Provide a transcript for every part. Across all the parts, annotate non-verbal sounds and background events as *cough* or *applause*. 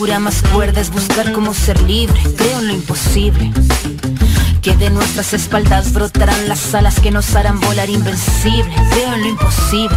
Locura más cuerda es buscar cómo ser libre. Creo en lo imposible. Que de nuestras espaldas brotarán las alas que nos harán volar invencibles. Creo en lo imposible.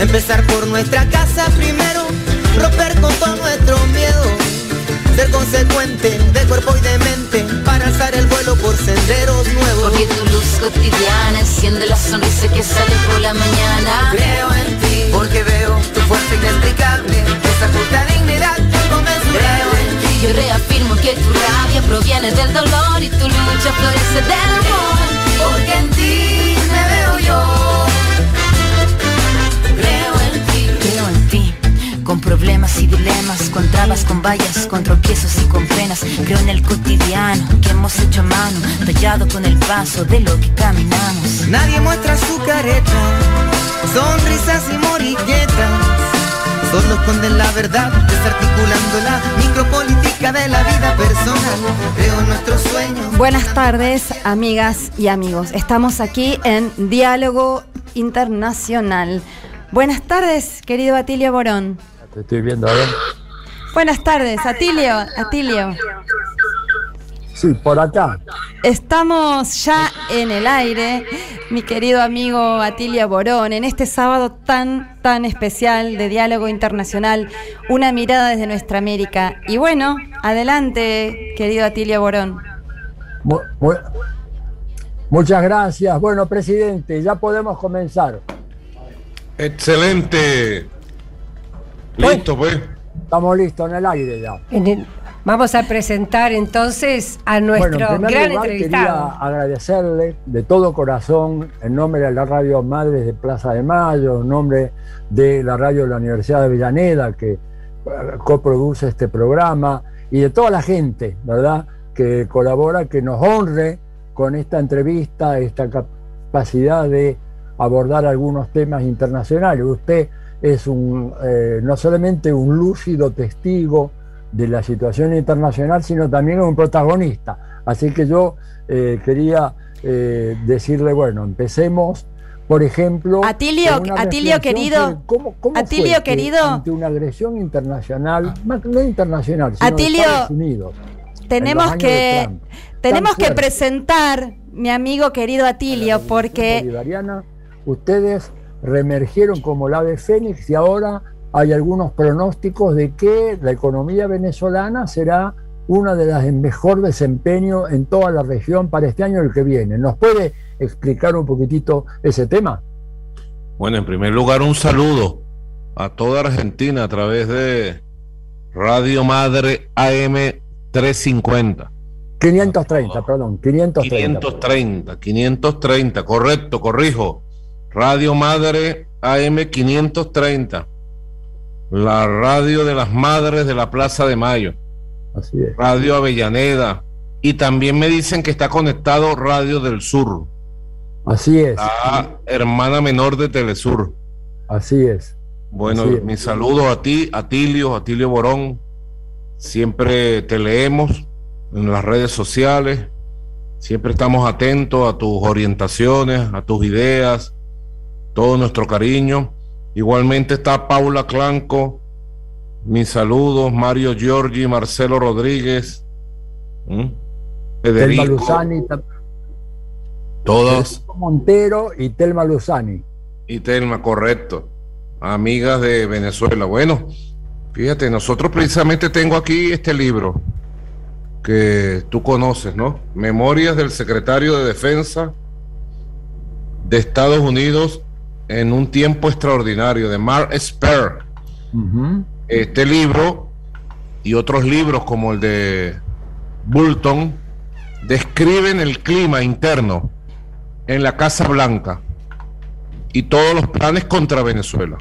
Empezar por nuestra casa primero, romper con todo nuestro miedo, ser consecuente de cuerpo y de mente para alzar el vuelo por senderos nuevos. Porque tu luz cotidiana enciende la sonrisa que sale por la mañana. Creo en ti, porque veo tu fuerza inexplicable, esa justa dignidad en ti. Yo reafirmo que tu rabia proviene del dolor y tu lucha florece del amor. Porque en ti Con problemas y dilemas, con trabas, con vallas, con tropiezos y con penas. Creo en el cotidiano que hemos hecho a mano, tallado con el paso de lo que caminamos. Nadie muestra su careta, sonrisas y morilletas. Solo esconden la verdad, desarticulando la micropolítica de la vida personal. Creo en nuestros sueños. Buenas tardes, amigas y amigos. Estamos aquí en Diálogo Internacional. Buenas tardes, querido Atilio Borón. Te estoy viendo, a ver. Buenas tardes, Atilio. Atilio. Sí, por acá. Estamos ya en el aire, mi querido amigo Atilio Borón, en este sábado tan, tan especial de Diálogo Internacional, una mirada desde nuestra América. Y bueno, adelante, querido Atilio Borón. Mu- mu- muchas gracias. Bueno, presidente, ya podemos comenzar. Excelente. Listo, pues. Estamos listos en el aire ya. En el- vamos a presentar entonces a nuestro bueno, en primer gran lugar entrevistado. quería agradecerle de todo corazón en nombre de la Radio Madres de Plaza de Mayo, en nombre de la radio de la Universidad de Avellaneda que eh, coproduce este programa y de toda la gente, ¿verdad?, que colabora, que nos honre con esta entrevista, esta capacidad de abordar algunos temas internacionales. Usted es un, eh, no solamente un lúcido testigo de la situación internacional, sino también un protagonista. Así que yo eh, quería eh, decirle, bueno, empecemos, por ejemplo... Atilio, Atilio, querido, sobre ¿cómo, cómo Atilio, fue que querido. ante una agresión internacional, que no internacional, sino Atilio, de Estados Unidos, Tenemos que, Trump, tenemos que presentar, mi amigo querido Atilio, porque bolivariana, ustedes reemergieron como la ave fénix y ahora hay algunos pronósticos de que la economía venezolana será una de las en mejor desempeño en toda la región para este año y el que viene. ¿Nos puede explicar un poquitito ese tema? Bueno, en primer lugar, un saludo a toda Argentina a través de Radio Madre AM 350. 530, perdón, 530. 530, 530, correcto, corrijo. Radio Madre AM 530. La radio de las madres de la Plaza de Mayo. Así es. Radio Avellaneda. Y también me dicen que está conectado Radio del Sur, Así es. la hermana menor de Telesur. Así es. Bueno, Así es. mi saludo a ti, a Tilio, a Tilio Borón. Siempre te leemos en las redes sociales. Siempre estamos atentos a tus orientaciones, a tus ideas, todo nuestro cariño. Igualmente está Paula Clanco, mis saludos, Mario Giorgi, Marcelo Rodríguez. Telma Luzani. Federico Montero y Telma Luzani. Y Telma, correcto. Amigas de Venezuela. Bueno, fíjate, nosotros precisamente tengo aquí este libro que tú conoces, ¿no? Memorias del secretario de Defensa de Estados Unidos en un tiempo extraordinario, de Mark Esper. Este libro y otros libros como el de Bulton describen el clima interno en la Casa Blanca y todos los planes contra Venezuela.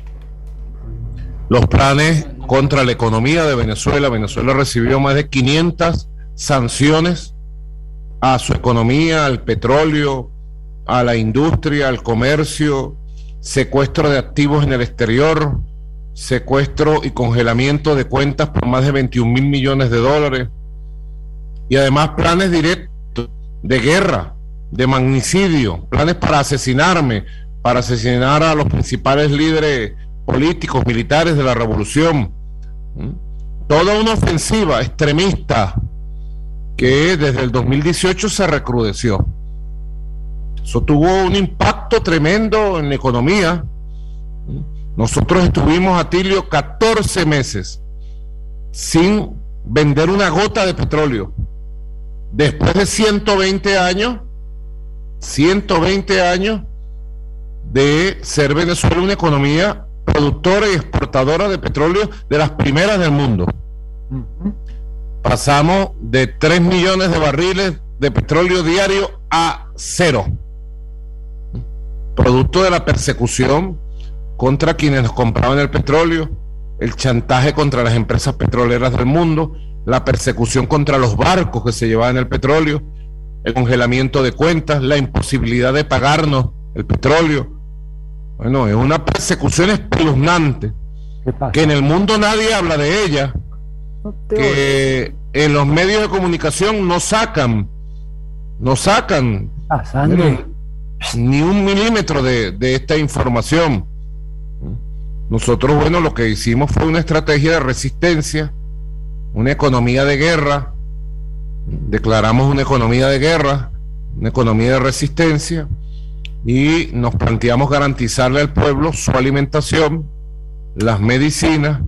Los planes contra la economía de Venezuela. Venezuela recibió más de 500 sanciones a su economía, al petróleo, a la industria, al comercio, secuestro de activos en el exterior, secuestro y congelamiento de cuentas por más de 21 mil millones de dólares y además planes directos de guerra, de magnicidio, planes para asesinarme, para asesinar a los principales líderes políticos, militares de la revolución. Toda una ofensiva extremista que desde el 2018 se recrudeció. Eso tuvo un impacto tremendo en la economía. Nosotros estuvimos, a Tilio 14 meses sin vender una gota de petróleo. Después de 120 años, 120 años de ser Venezuela una economía productora y exportadora de petróleo de las primeras del mundo. Pasamos de 3 millones de barriles de petróleo diario a cero. Producto de la persecución contra quienes compraban el petróleo, el chantaje contra las empresas petroleras del mundo, la persecución contra los barcos que se llevaban el petróleo, el congelamiento de cuentas, la imposibilidad de pagarnos el petróleo, bueno, es una persecución espeluznante que en el mundo nadie habla de ella, que en los medios de comunicación no sacan, no sacan ni un milímetro de, de esta información. Nosotros, bueno, lo que hicimos fue una estrategia de resistencia, una economía de guerra, declaramos una economía de guerra, una economía de resistencia, y nos planteamos garantizarle al pueblo su alimentación, las medicinas,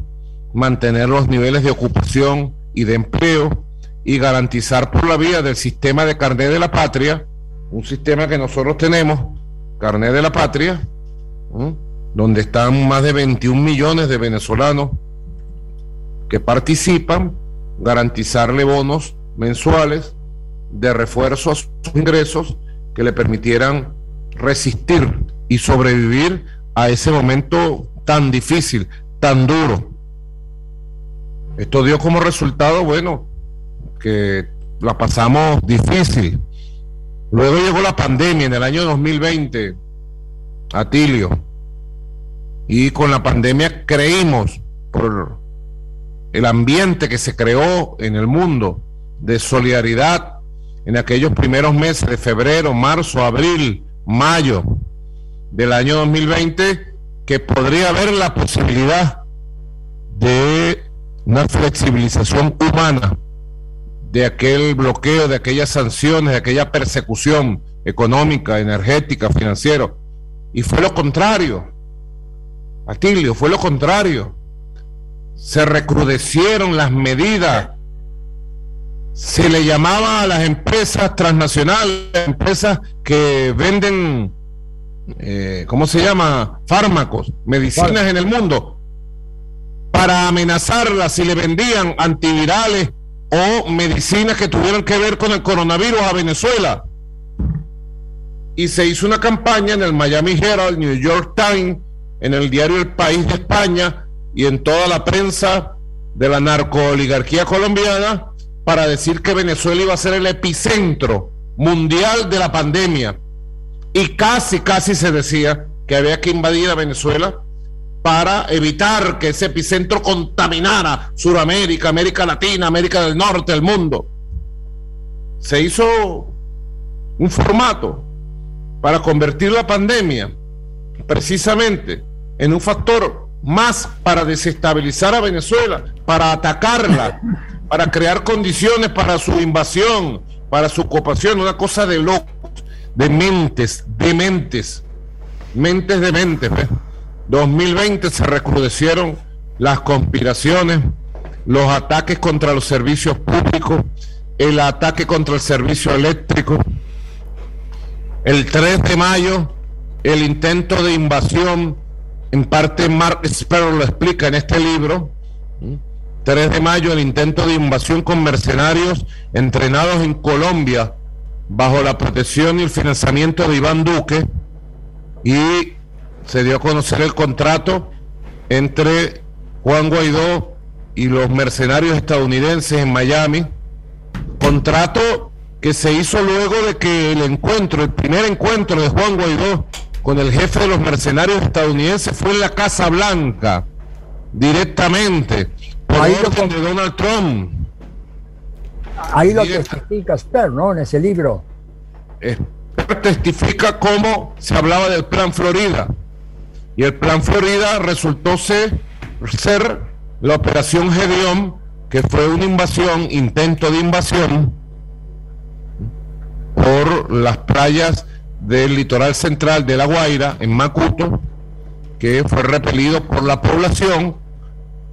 mantener los niveles de ocupación y de empleo y garantizar por la vía del sistema de carnet de la patria, un sistema que nosotros tenemos, carnet de la patria, donde están más de 21 millones de venezolanos que participan, garantizarle bonos mensuales de refuerzo a sus ingresos que le permitieran resistir y sobrevivir a ese momento tan difícil, tan duro. Esto dio como resultado, bueno, que la pasamos difícil. Luego llegó la pandemia en el año 2020, Atilio, y con la pandemia creímos por el ambiente que se creó en el mundo de solidaridad en aquellos primeros meses de febrero, marzo, abril, mayo del año 2020 que podría haber la posibilidad de una flexibilización humana de aquel bloqueo, de aquellas sanciones, de aquella persecución económica, energética, financiero. Y fue lo contrario. Atilio, fue lo contrario. Se recrudecieron las medidas se le llamaba a las empresas transnacionales, empresas que venden, eh, ¿cómo se llama? Fármacos, medicinas en el mundo, para amenazarlas si le vendían antivirales o medicinas que tuvieran que ver con el coronavirus a Venezuela. Y se hizo una campaña en el Miami Herald, New York Times, en el diario El País de España y en toda la prensa de la narcooligarquía colombiana para decir que Venezuela iba a ser el epicentro mundial de la pandemia. Y casi, casi se decía que había que invadir a Venezuela para evitar que ese epicentro contaminara Sudamérica, América Latina, América del Norte, el mundo. Se hizo un formato para convertir la pandemia precisamente en un factor más para desestabilizar a Venezuela, para atacarla, *laughs* para crear condiciones para su invasión, para su ocupación, una cosa de locos, de mentes, de mentes, mentes de mentes. 2020 se recrudecieron las conspiraciones, los ataques contra los servicios públicos, el ataque contra el servicio eléctrico. El 3 de mayo, el intento de invasión, en parte Mark Sparrow lo explica en este libro. 3 de mayo, el intento de invasión con mercenarios entrenados en Colombia bajo la protección y el financiamiento de Iván Duque. Y se dio a conocer el contrato entre Juan Guaidó y los mercenarios estadounidenses en Miami. Contrato que se hizo luego de que el encuentro, el primer encuentro de Juan Guaidó con el jefe de los mercenarios estadounidenses fue en la Casa Blanca, directamente, por Ahí lo orden con- de Donald Trump. Ahí lo testifica Sper, ¿no? En ese libro. Esper testifica cómo se hablaba del Plan Florida. Y el Plan Florida resultó ser, la Operación Gedeón, que fue una invasión, intento de invasión, por las playas del litoral central de La Guaira, en Macuto, que fue repelido por la población,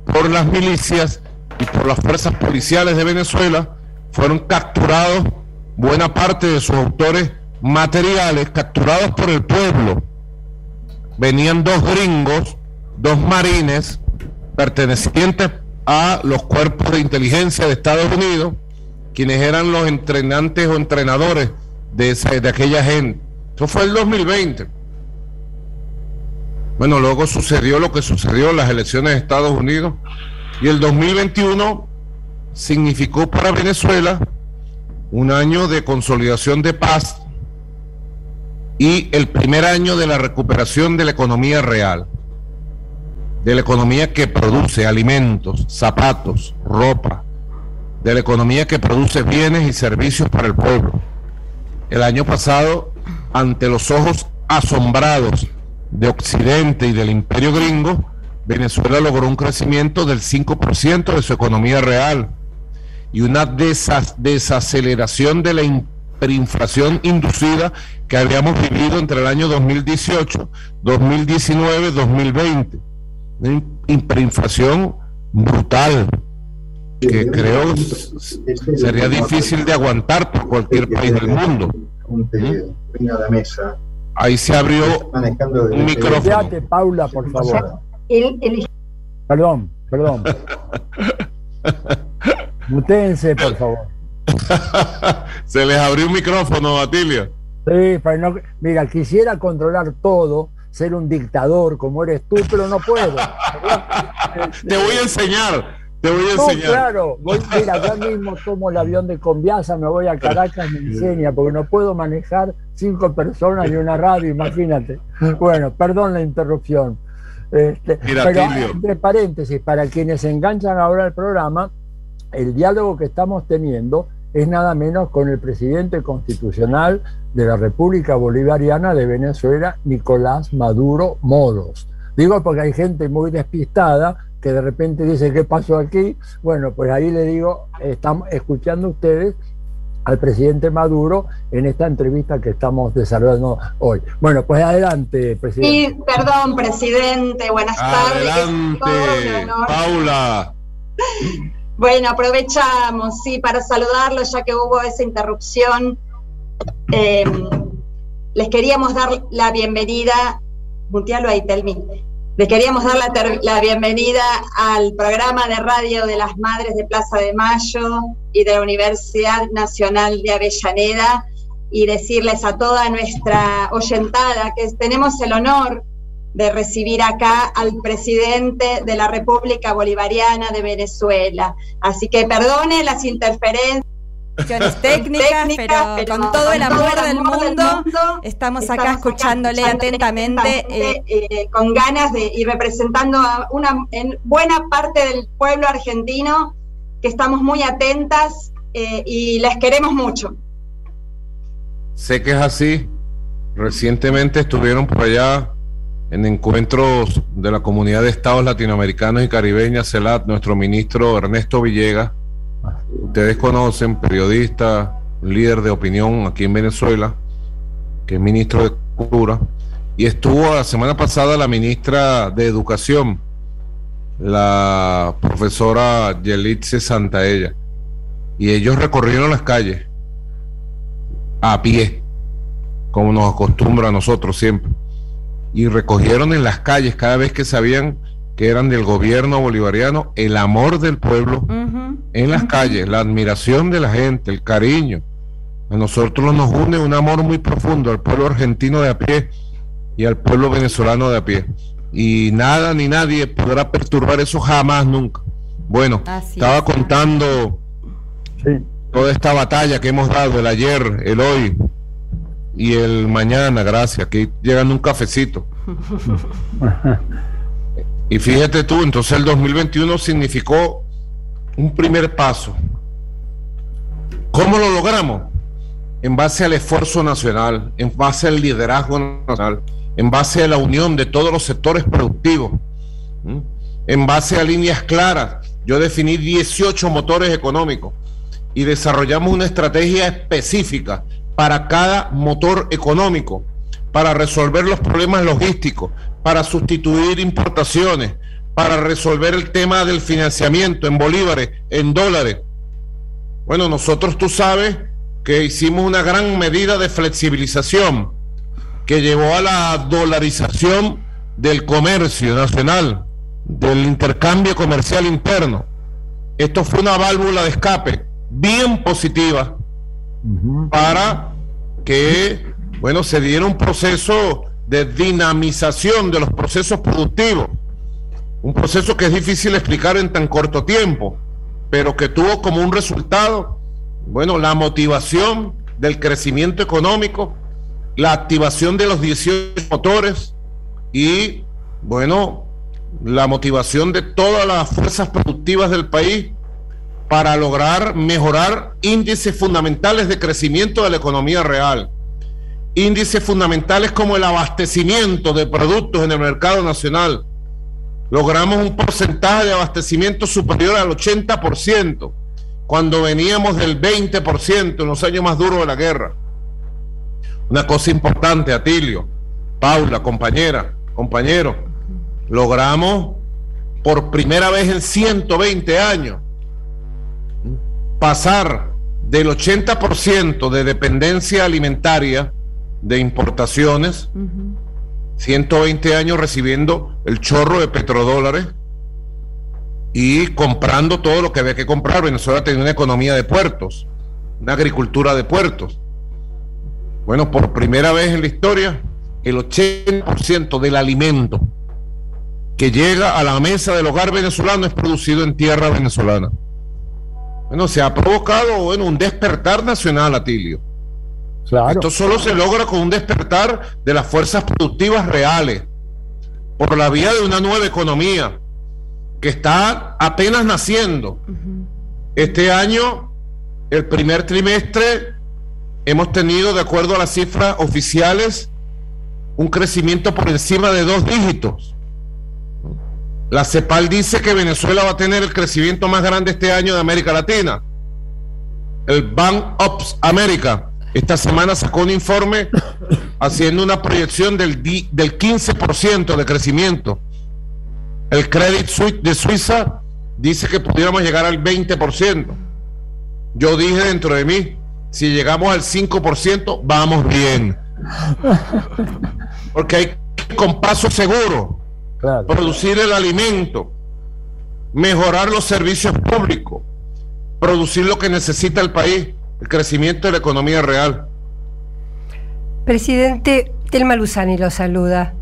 por las milicias y por las fuerzas policiales de Venezuela. Fueron capturados buena parte de sus autores materiales, capturados por el pueblo. Venían dos gringos, dos marines, pertenecientes a los cuerpos de inteligencia de Estados Unidos, quienes eran los entrenantes o entrenadores de, esa, de aquella gente. Eso fue el 2020. Bueno, luego sucedió lo que sucedió en las elecciones de Estados Unidos y el 2021 significó para Venezuela un año de consolidación de paz y el primer año de la recuperación de la economía real, de la economía que produce alimentos, zapatos, ropa, de la economía que produce bienes y servicios para el pueblo. El año pasado, ante los ojos asombrados de Occidente y del imperio gringo, Venezuela logró un crecimiento del 5% de su economía real y una desaceleración de la hiperinflación inducida que habíamos vivido entre el año 2018, 2019, 2020. Una hi- hiperinflación brutal que creo sería difícil de aguantar por cualquier país del mundo. Mesa. Ahí se abrió un micrófono. Quédate, Paula, por favor. Perdón, perdón. *laughs* Mutéense, por favor. se les abrió un micrófono, Atilia. Sí, pero no- mira, quisiera controlar todo, ser un dictador como eres tú, pero no puedo. *laughs* Te voy a enseñar, te voy a No, enseñar. claro, voy, mira, yo mismo tomo el avión de Conviasa, me voy a Caracas, me enseña, porque no puedo manejar cinco personas ni una radio, imagínate. Bueno, perdón la interrupción. Este, Mira, pero Tilio. entre paréntesis, para quienes se enganchan ahora al programa, el diálogo que estamos teniendo es nada menos con el presidente constitucional de la República Bolivariana de Venezuela, Nicolás Maduro Moros. Digo porque hay gente muy despistada que de repente dice, ¿qué pasó aquí? Bueno, pues ahí le digo, estamos escuchando ustedes al presidente Maduro en esta entrevista que estamos desarrollando hoy. Bueno, pues adelante, presidente. Sí, perdón, presidente, buenas tardes. Adelante. Paula. *laughs* Bueno, aprovechamos, sí, para saludarlo, ya que hubo esa interrupción. Eh, les queríamos dar la bienvenida. Les queríamos dar la, la bienvenida al programa de radio de las Madres de Plaza de Mayo y de la Universidad Nacional de Avellaneda y decirles a toda nuestra oyentada que tenemos el honor de recibir acá al presidente de la República Bolivariana de Venezuela. Así que perdone las interferencias técnicas, pero, con todo el amor del mundo, estamos acá escuchándole atentamente. eh, eh, con ganas de y representando a una en buena parte del pueblo argentino que estamos muy atentas eh, y les queremos mucho. Sé que es así. Recientemente estuvieron por allá en encuentros de la comunidad de estados latinoamericanos y caribeñas, CELAT, nuestro ministro Ernesto Villegas. Ustedes conocen, periodista, líder de opinión aquí en Venezuela, que es ministro de Cultura. Y estuvo la semana pasada la ministra de Educación, la profesora Yelitze Santaella. Y ellos recorrieron las calles a pie, como nos acostumbra a nosotros siempre. Y recogieron en las calles cada vez que sabían que eran del gobierno bolivariano el amor del pueblo en las calles, la admiración de la gente, el cariño. A nosotros nos une un amor muy profundo al pueblo argentino de a pie y al pueblo venezolano de a pie. Y nada ni nadie podrá perturbar eso jamás, nunca. Bueno, estaba contando toda esta batalla que hemos dado, el ayer, el hoy y el mañana, gracias, que llegan un cafecito. y fíjate tú, entonces el 2021 significó un primer paso. ¿Cómo lo logramos? En base al esfuerzo nacional, en base al liderazgo nacional, en base a la unión de todos los sectores productivos, en base a líneas claras. Yo definí 18 motores económicos y desarrollamos una estrategia específica para cada motor económico, para resolver los problemas logísticos, para sustituir importaciones, para resolver el tema del financiamiento en bolívares, en dólares. Bueno, nosotros tú sabes que hicimos una gran medida de flexibilización que llevó a la dolarización del comercio nacional, del intercambio comercial interno. Esto fue una válvula de escape bien positiva para que, bueno, se diera un proceso de dinamización de los procesos productivos. Un proceso que es difícil explicar en tan corto tiempo, pero que tuvo como un resultado, bueno, la motivación del crecimiento económico, la activación de los 18 motores y, bueno, la motivación de todas las fuerzas productivas del país para lograr mejorar índices fundamentales de crecimiento de la economía real. Índices fundamentales como el abastecimiento de productos en el mercado nacional. Logramos un porcentaje de abastecimiento superior al 80% cuando veníamos del 20% en los años más duros de la guerra. Una cosa importante, Atilio, Paula, compañera, compañero, logramos por primera vez en 120 años pasar del 80% de dependencia alimentaria de importaciones, 120 años recibiendo el chorro de petrodólares y comprando todo lo que había que comprar. Venezuela tenía una economía de puertos, una agricultura de puertos. Bueno, por primera vez en la historia, el 80% del alimento que llega a la mesa del hogar venezolano es producido en tierra venezolana. Bueno, se ha provocado bueno, un despertar nacional, Atilio. Claro. Esto solo se logra con un despertar de las fuerzas productivas reales, por la vía de una nueva economía que está apenas naciendo. Este año, el primer trimestre, hemos tenido, de acuerdo a las cifras oficiales, un crecimiento por encima de dos dígitos. La CEPAL dice que Venezuela va a tener el crecimiento más grande este año de América Latina. El Bank Ops América esta semana sacó un informe haciendo una proyección del, del 15% de crecimiento. El Credit Suisse de Suiza dice que pudiéramos llegar al 20%. Yo dije dentro de mí, si llegamos al 5%, vamos bien. Porque hay con paso seguro producir el alimento, mejorar los servicios públicos, producir lo que necesita el país, el crecimiento de la economía real. Presidente Telma Luzani lo saluda.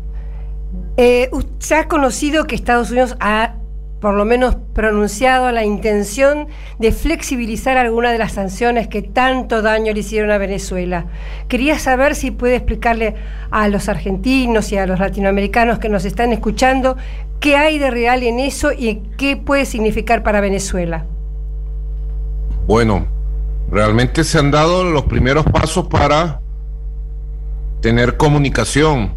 Eh, ¿Se ha conocido que Estados Unidos ha por lo menos pronunciado la intención de flexibilizar algunas de las sanciones que tanto daño le hicieron a Venezuela. Quería saber si puede explicarle a los argentinos y a los latinoamericanos que nos están escuchando qué hay de real en eso y qué puede significar para Venezuela. Bueno, realmente se han dado los primeros pasos para tener comunicación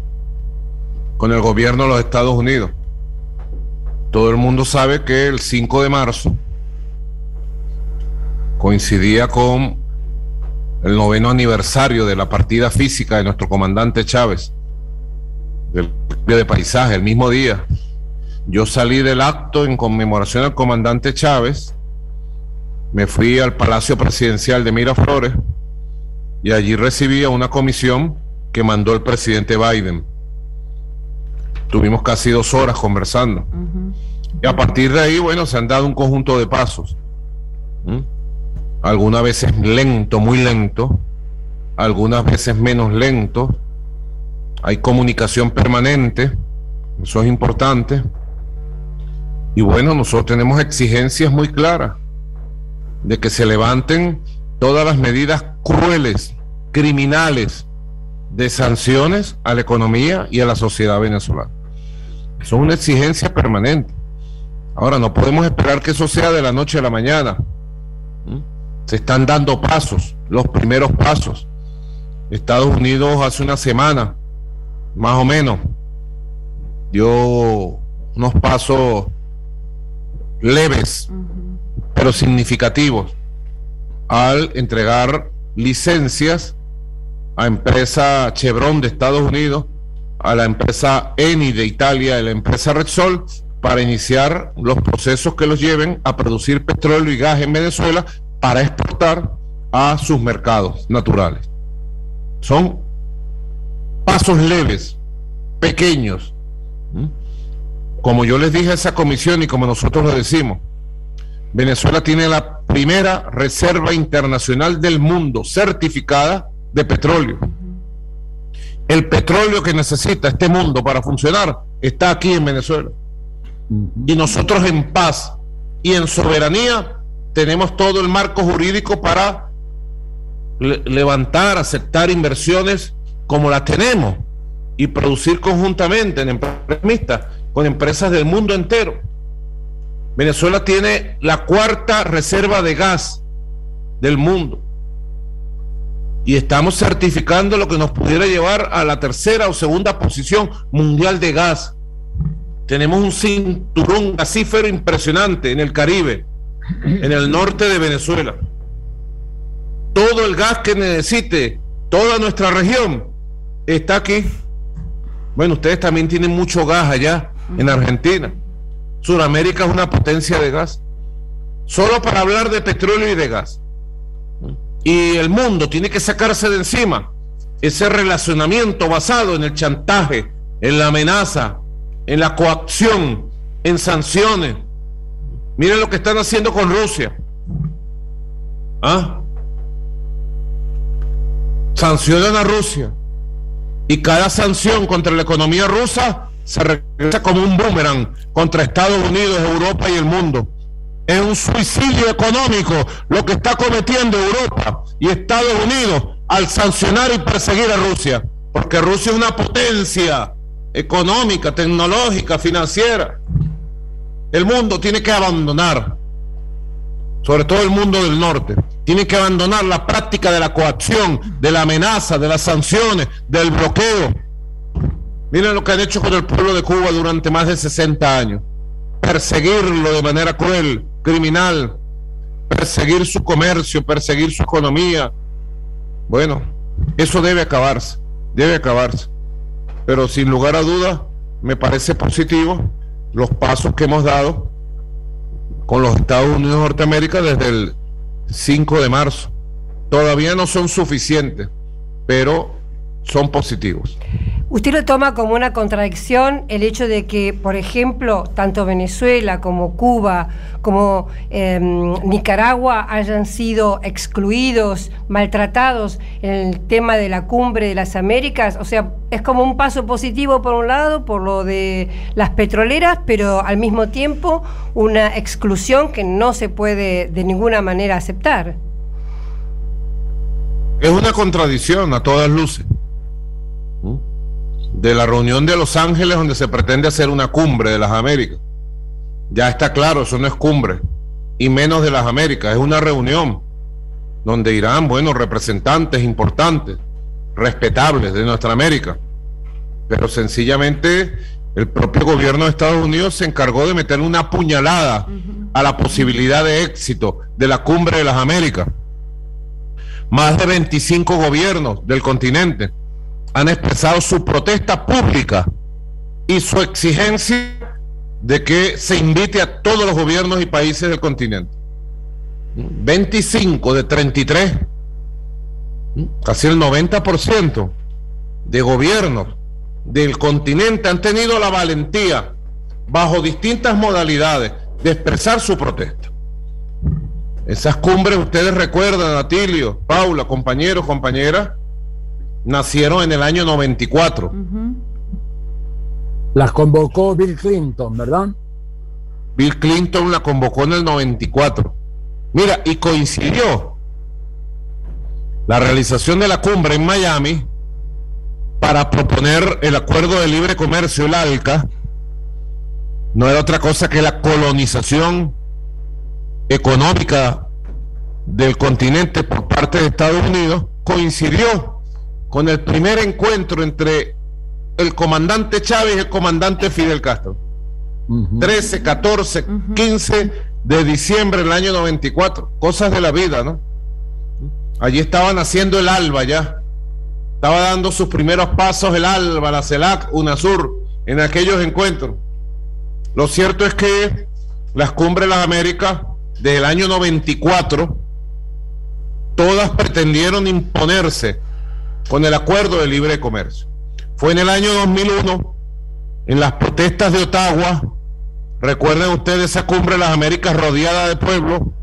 con el gobierno de los Estados Unidos. Todo el mundo sabe que el 5 de marzo coincidía con el noveno aniversario de la partida física de nuestro comandante Chávez, del de paisaje, el mismo día. Yo salí del acto en conmemoración al comandante Chávez me fui al Palacio Presidencial de Miraflores y allí recibí a una comisión que mandó el presidente Biden. Tuvimos casi dos horas conversando. Y a partir de ahí, bueno, se han dado un conjunto de pasos. Algunas veces lento, muy lento, algunas veces menos lento. Hay comunicación permanente, eso es importante. Y bueno, nosotros tenemos exigencias muy claras de que se levanten todas las medidas crueles, criminales, de sanciones a la economía y a la sociedad venezolana. Son una exigencia permanente. Ahora, no podemos esperar que eso sea de la noche a la mañana. ¿Mm? Se están dando pasos, los primeros pasos. Estados Unidos hace una semana, más o menos, dio unos pasos leves, pero significativos, al entregar licencias a empresa Chevron de Estados Unidos, a la empresa Eni de Italia, a la empresa Repsol, para iniciar los procesos que los lleven a producir petróleo y gas en Venezuela para exportar a sus mercados naturales. Son pasos leves, pequeños. Como yo les dije a esa comisión y como nosotros lo decimos, Venezuela tiene la primera reserva internacional del mundo certificada de petróleo. El petróleo que necesita este mundo para funcionar está aquí en Venezuela. Y nosotros en paz y en soberanía tenemos todo el marco jurídico para levantar, aceptar inversiones como las tenemos y producir conjuntamente en empresas con empresas del mundo entero. Venezuela tiene la cuarta reserva de gas del mundo y estamos certificando lo que nos pudiera llevar a la tercera o segunda posición mundial de gas. Tenemos un cinturón gasífero impresionante en el Caribe, en el norte de Venezuela. Todo el gas que necesite toda nuestra región está aquí. Bueno, ustedes también tienen mucho gas allá en Argentina. Sudamérica es una potencia de gas. Solo para hablar de petróleo y de gas y el mundo tiene que sacarse de encima ese relacionamiento basado en el chantaje, en la amenaza, en la coacción, en sanciones. Miren lo que están haciendo con Rusia. ¿Ah? Sancionan a Rusia. Y cada sanción contra la economía rusa se regresa como un boomerang contra Estados Unidos, Europa y el mundo. Es un suicidio económico lo que está cometiendo Europa y Estados Unidos al sancionar y perseguir a Rusia. Porque Rusia es una potencia económica, tecnológica, financiera. El mundo tiene que abandonar, sobre todo el mundo del norte, tiene que abandonar la práctica de la coacción, de la amenaza, de las sanciones, del bloqueo. Miren lo que han hecho con el pueblo de Cuba durante más de 60 años. Perseguirlo de manera cruel, criminal, perseguir su comercio, perseguir su economía. Bueno, eso debe acabarse, debe acabarse. Pero sin lugar a dudas, me parece positivo los pasos que hemos dado con los Estados Unidos de Norteamérica desde el 5 de marzo. Todavía no son suficientes, pero son positivos. ¿Usted lo toma como una contradicción el hecho de que, por ejemplo, tanto Venezuela como Cuba, como em, Nicaragua hayan sido excluidos, maltratados en el tema de la cumbre de las Américas? O sea, es como un paso positivo por un lado, por lo de las petroleras, pero al mismo tiempo una exclusión que no se puede de ninguna manera aceptar. Es una contradicción a todas luces de la reunión de Los Ángeles donde se pretende hacer una cumbre de las Américas. Ya está claro, eso no es cumbre, y menos de las Américas, es una reunión donde irán, bueno, representantes importantes, respetables de nuestra América. Pero sencillamente el propio gobierno de Estados Unidos se encargó de meter una puñalada a la posibilidad de éxito de la cumbre de las Américas. Más de 25 gobiernos del continente han expresado su protesta pública y su exigencia de que se invite a todos los gobiernos y países del continente. 25 de 33, casi el 90% de gobiernos del continente han tenido la valentía, bajo distintas modalidades, de expresar su protesta. Esas cumbres, ustedes recuerdan, Atilio, Paula, compañeros, compañeras, nacieron en el año 94. Las convocó Bill Clinton, ¿verdad? Bill Clinton la convocó en el 94. Mira, y coincidió la realización de la cumbre en Miami para proponer el acuerdo de libre comercio, el ALCA, no era otra cosa que la colonización económica del continente por parte de Estados Unidos, coincidió con el primer encuentro entre el comandante Chávez y el comandante Fidel Castro. 13, 14, 15 de diciembre del año 94. Cosas de la vida, ¿no? Allí estaban haciendo el ALBA ya. Estaba dando sus primeros pasos el ALBA, la CELAC, UNASUR, en aquellos encuentros. Lo cierto es que las cumbres de las Américas del año 94, todas pretendieron imponerse con el acuerdo de libre comercio. Fue en el año 2001, en las protestas de Ottawa, recuerden ustedes esa cumbre de las Américas rodeada de pueblo,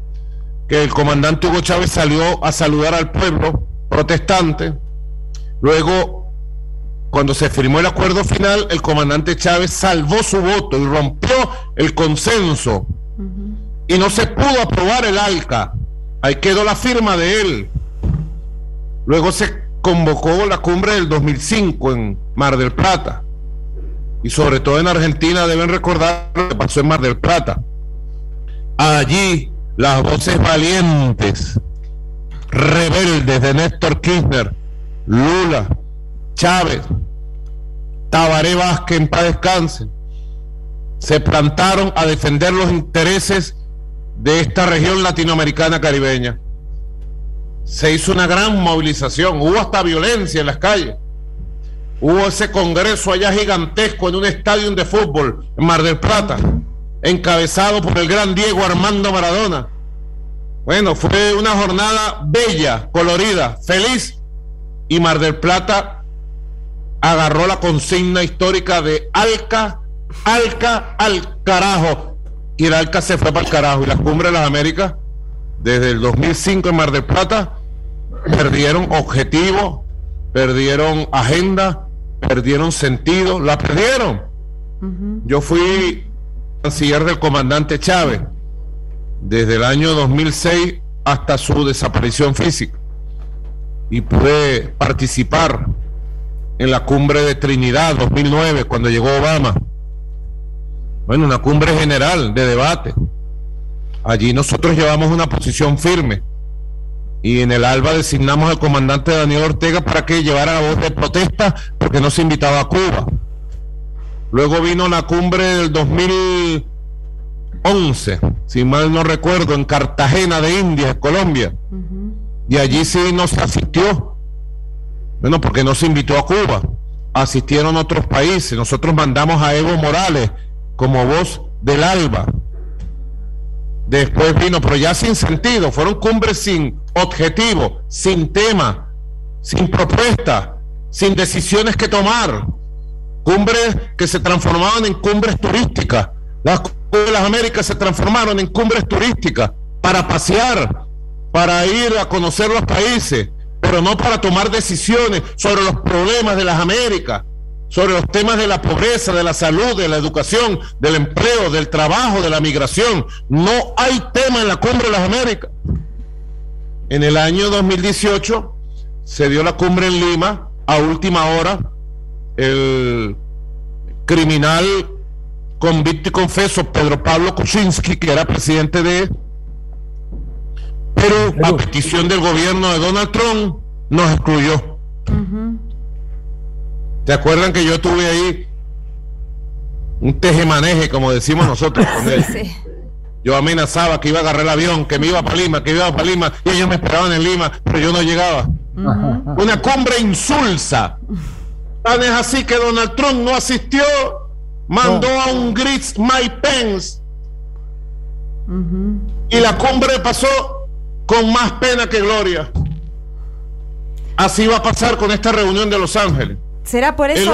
que el comandante Hugo Chávez salió a saludar al pueblo protestante. Luego, cuando se firmó el acuerdo final, el comandante Chávez salvó su voto y rompió el consenso. Y no se pudo aprobar el ALCA. Ahí quedó la firma de él. Luego se convocó la cumbre del 2005 en Mar del Plata. Y sobre todo en Argentina deben recordar lo que pasó en Mar del Plata. Allí las voces valientes, rebeldes de Néstor Kirchner, Lula, Chávez, Tabaré Vázquez en paz descanse, se plantaron a defender los intereses de esta región latinoamericana caribeña. Se hizo una gran movilización, hubo hasta violencia en las calles. Hubo ese congreso allá gigantesco en un estadio de fútbol en Mar del Plata encabezado por el gran Diego Armando Maradona. Bueno, fue una jornada bella, colorida, feliz, y Mar del Plata agarró la consigna histórica de Alca, Alca, al carajo. Y el Alca se fue para el carajo. Y las cumbres de las Américas, desde el 2005 en Mar del Plata, perdieron objetivo, perdieron agenda, perdieron sentido, la perdieron. Yo fui canciller del comandante Chávez desde el año 2006 hasta su desaparición física y pude participar en la cumbre de Trinidad 2009 cuando llegó Obama. Bueno, una cumbre general de debate. Allí nosotros llevamos una posición firme y en el ALBA designamos al comandante Daniel Ortega para que llevara la voz de protesta porque no se invitaba a Cuba. Luego vino la cumbre del 2011, si mal no recuerdo, en Cartagena de India, Colombia. Y allí sí no se asistió. Bueno, porque no se invitó a Cuba. Asistieron otros países. Nosotros mandamos a Evo Morales como voz del ALBA. Después vino, pero ya sin sentido. Fueron cumbres sin objetivo, sin tema, sin propuesta, sin decisiones que tomar cumbres que se transformaban en cumbres turísticas. Las cumbres de las Américas se transformaron en cumbres turísticas para pasear, para ir a conocer los países, pero no para tomar decisiones sobre los problemas de las Américas, sobre los temas de la pobreza, de la salud, de la educación, del empleo, del trabajo, de la migración. No hay tema en la cumbre de las Américas. En el año 2018 se dio la cumbre en Lima a última hora el criminal convicto y confeso Pedro Pablo Kuczynski, que era presidente de... Pero a petición del gobierno de Donald Trump nos excluyó. ¿Te acuerdan que yo tuve ahí un tejemaneje, como decimos nosotros con *laughs* él? Yo amenazaba que iba a agarrar el avión, que me iba para Lima, que iba para Lima, y ellos me esperaban en Lima, pero yo no llegaba. Una cumbre insulsa Tan es así que Donald Trump no asistió, mandó a un Gris Mike Pence. Y la cumbre pasó con más pena que gloria. Así va a pasar con esta reunión de Los Ángeles. ¿Será por eso,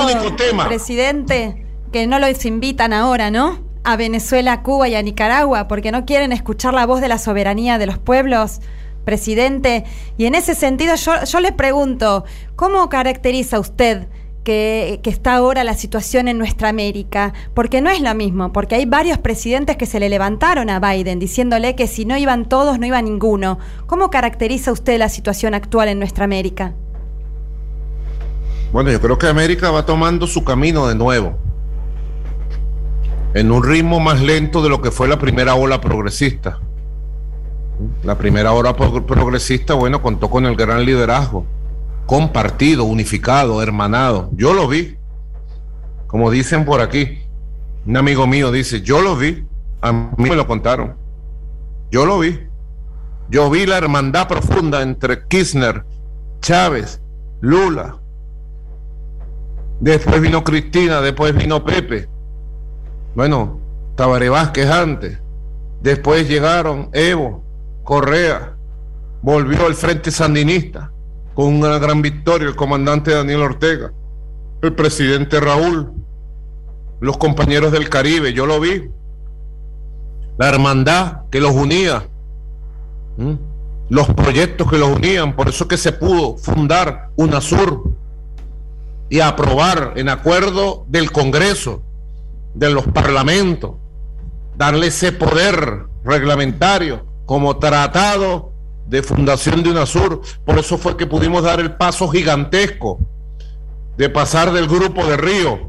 presidente, que no los invitan ahora, ¿no? A Venezuela, Cuba y a Nicaragua, porque no quieren escuchar la voz de la soberanía de los pueblos, presidente. Y en ese sentido yo, yo le pregunto, ¿cómo caracteriza usted que, está ahora la situación en nuestra América, porque no es lo mismo, porque hay varios presidentes que se le levantaron a Biden diciéndole que si no iban todos, no iba ninguno. ¿Cómo caracteriza usted la situación actual en nuestra América? Bueno, yo creo que América va tomando su camino de nuevo, en un ritmo más lento de lo que fue la primera ola progresista. La primera ola progresista, bueno, contó con el gran liderazgo compartido, unificado, hermanado. Yo lo vi. Como dicen por aquí, un amigo mío dice, yo lo vi, a mí me lo contaron. Yo lo vi. Yo vi la hermandad profunda entre Kirchner, Chávez, Lula. Después vino Cristina, después vino Pepe. Bueno, Tabaré Vázquez antes. Después llegaron Evo, Correa. Volvió el Frente Sandinista con una gran victoria el comandante Daniel Ortega, el presidente Raúl, los compañeros del Caribe, yo lo vi, la hermandad que los unía, los proyectos que los unían, por eso que se pudo fundar UNASUR y aprobar en acuerdo del Congreso, de los parlamentos, darle ese poder reglamentario como tratado de fundación de UNASUR. Por eso fue que pudimos dar el paso gigantesco de pasar del grupo de Río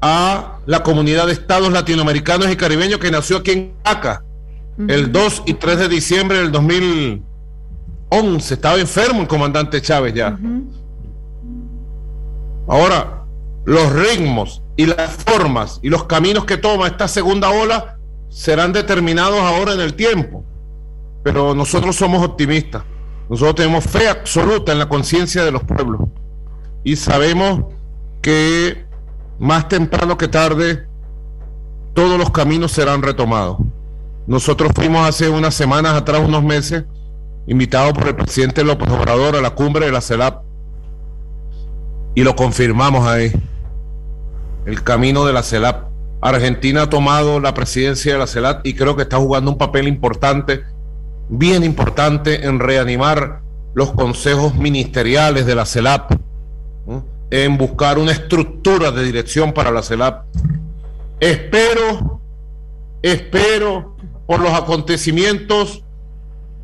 a la comunidad de estados latinoamericanos y caribeños que nació aquí en Caca el 2 y 3 de diciembre del 2011. Estaba enfermo el comandante Chávez ya. Ahora, los ritmos y las formas y los caminos que toma esta segunda ola serán determinados ahora en el tiempo pero nosotros somos optimistas. Nosotros tenemos fe absoluta en la conciencia de los pueblos y sabemos que más temprano que tarde todos los caminos serán retomados. Nosotros fuimos hace unas semanas atrás, unos meses, invitados por el presidente López Obrador a la cumbre de la CELAP y lo confirmamos ahí. El camino de la CELAP. Argentina ha tomado la presidencia de la CELAP y creo que está jugando un papel importante bien importante en reanimar los consejos ministeriales de la CELAP, en buscar una estructura de dirección para la CELAP. Espero, espero por los acontecimientos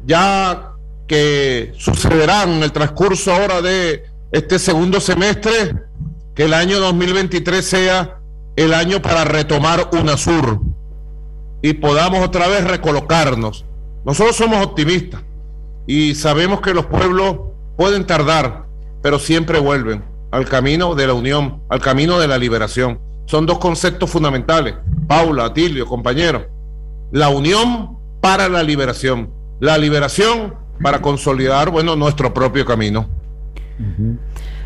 ya que sucederán en el transcurso ahora de este segundo semestre, que el año 2023 sea el año para retomar UNASUR y podamos otra vez recolocarnos nosotros somos optimistas y sabemos que los pueblos pueden tardar, pero siempre vuelven al camino de la unión, al camino de la liberación. Son dos conceptos fundamentales. Paula, Atilio, compañeros. La unión para la liberación. La liberación para consolidar, bueno, nuestro propio camino.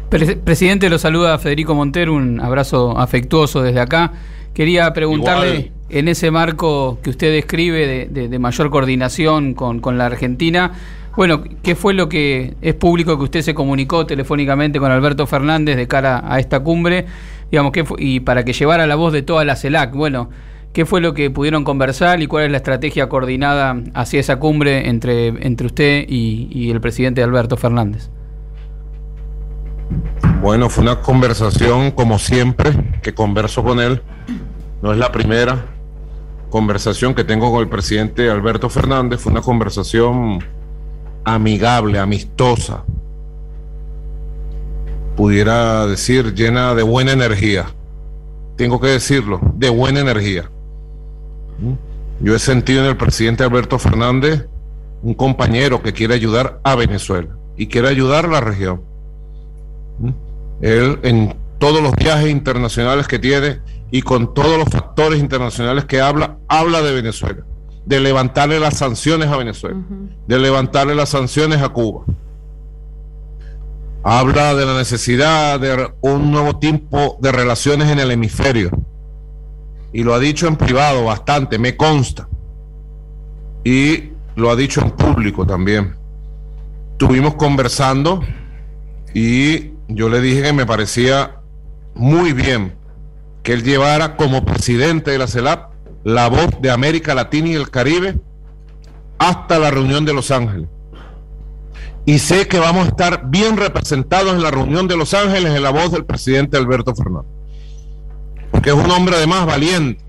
Presidente, lo saluda Federico Montero, un abrazo afectuoso desde acá. Quería preguntarle, en ese marco que usted describe de, mayor coordinación con, la Argentina, bueno, ¿qué fue lo que es público que usted se comunicó telefónicamente con Alberto Fernández de cara a esta cumbre? Digamos, ¿qué y para que llevara la voz de toda la CELAC, bueno, ¿qué fue lo que pudieron conversar y cuál es la estrategia coordinada hacia esa cumbre entre, entre usted y, y el presidente Alberto Fernández? Bueno, fue una conversación como siempre que converso con él no es la primera conversación que tengo con el presidente Alberto Fernández, fue una conversación amigable, amistosa, pudiera decir llena de buena energía. Tengo que decirlo, de buena energía. Yo he sentido en el presidente Alberto Fernández un compañero que quiere ayudar a Venezuela y quiere ayudar a la región. Él en todos los viajes internacionales que tiene y con todos los factores internacionales que habla, habla de Venezuela, de levantarle las sanciones a Venezuela, de levantarle las sanciones a Cuba. Habla de la necesidad de un nuevo tipo de relaciones en el hemisferio. Y lo ha dicho en privado bastante, me consta. Y lo ha dicho en público también. Estuvimos conversando y yo le dije que me parecía muy bien que él llevara como presidente de la CELAP la voz de América Latina y el Caribe hasta la reunión de Los Ángeles. Y sé que vamos a estar bien representados en la reunión de Los Ángeles en la voz del presidente Alberto Fernández. Porque es un hombre además valiente.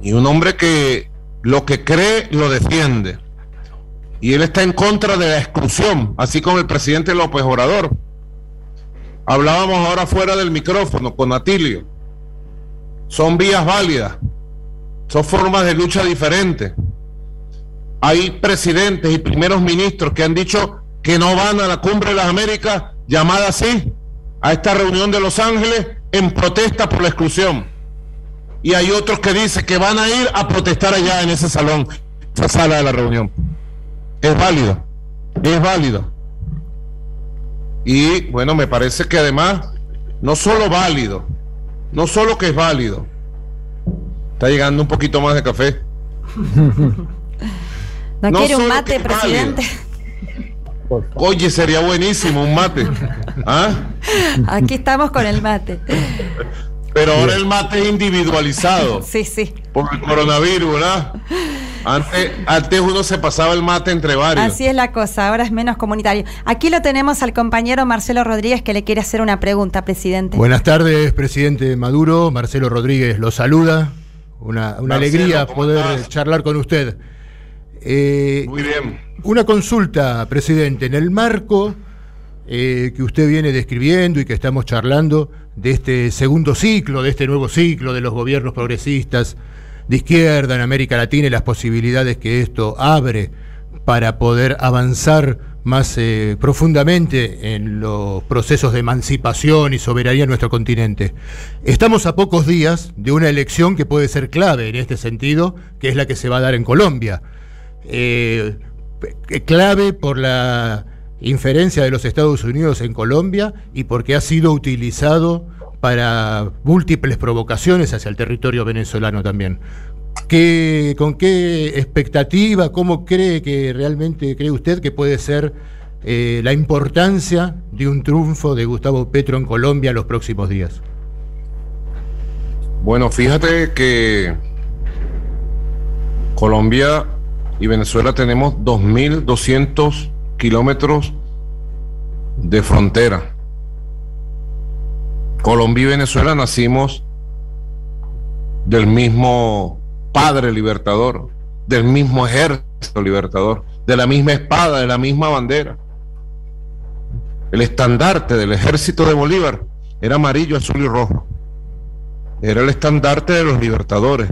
Y un hombre que lo que cree lo defiende. Y él está en contra de la exclusión, así como el presidente López Obrador. Hablábamos ahora fuera del micrófono con Atilio. Son vías válidas, son formas de lucha diferentes. Hay presidentes y primeros ministros que han dicho que no van a la cumbre de las Américas, llamada así, a esta reunión de Los Ángeles, en protesta por la exclusión. Y hay otros que dicen que van a ir a protestar allá en ese salón, esa sala de la reunión. Es válido, es válido. Y bueno, me parece que además, no solo válido, no solo que es válido, está llegando un poquito más de café. *laughs* ¿No, quiere un mate, presidente? Oye, sería buenísimo un mate. ¿Ah? Aquí estamos con el mate. *laughs* Pero ahora el mate es individualizado. *laughs* Sí, sí. Por el coronavirus, ¿verdad? Antes, antes uno se pasaba el mate entre varios. Así es la cosa, ahora es menos comunitario. Aquí lo tenemos al compañero Marcelo Rodríguez que le quiere hacer una pregunta, presidente. Buenas tardes, presidente Maduro. Marcelo Rodríguez lo saluda. Una, una alegría poder charlar con usted. Eh, Muy bien. Una consulta, presidente. En el marco eh, que usted viene describiendo y que estamos charlando de este segundo ciclo, de este nuevo ciclo de los gobiernos progresistas de izquierda en América Latina y las posibilidades que esto abre para poder avanzar más eh, profundamente en los procesos de emancipación y soberanía en nuestro continente. Estamos a pocos días de una elección que puede ser clave en este sentido, que es la que se va a dar en Colombia. Eh, clave por la inferencia de los Estados Unidos en Colombia y porque ha sido utilizado para múltiples provocaciones hacia el territorio venezolano también. ¿Qué, ¿Con qué expectativa, cómo cree que realmente cree usted que puede ser eh, la importancia de un triunfo de Gustavo Petro en Colombia en los próximos días? Bueno, fíjate que Colombia y Venezuela tenemos 2.200 kilómetros de frontera. Colombia y Venezuela nacimos del mismo padre libertador, del mismo ejército libertador, de la misma espada, de la misma bandera. El estandarte del ejército de Bolívar era amarillo, azul y rojo. Era el estandarte de los libertadores.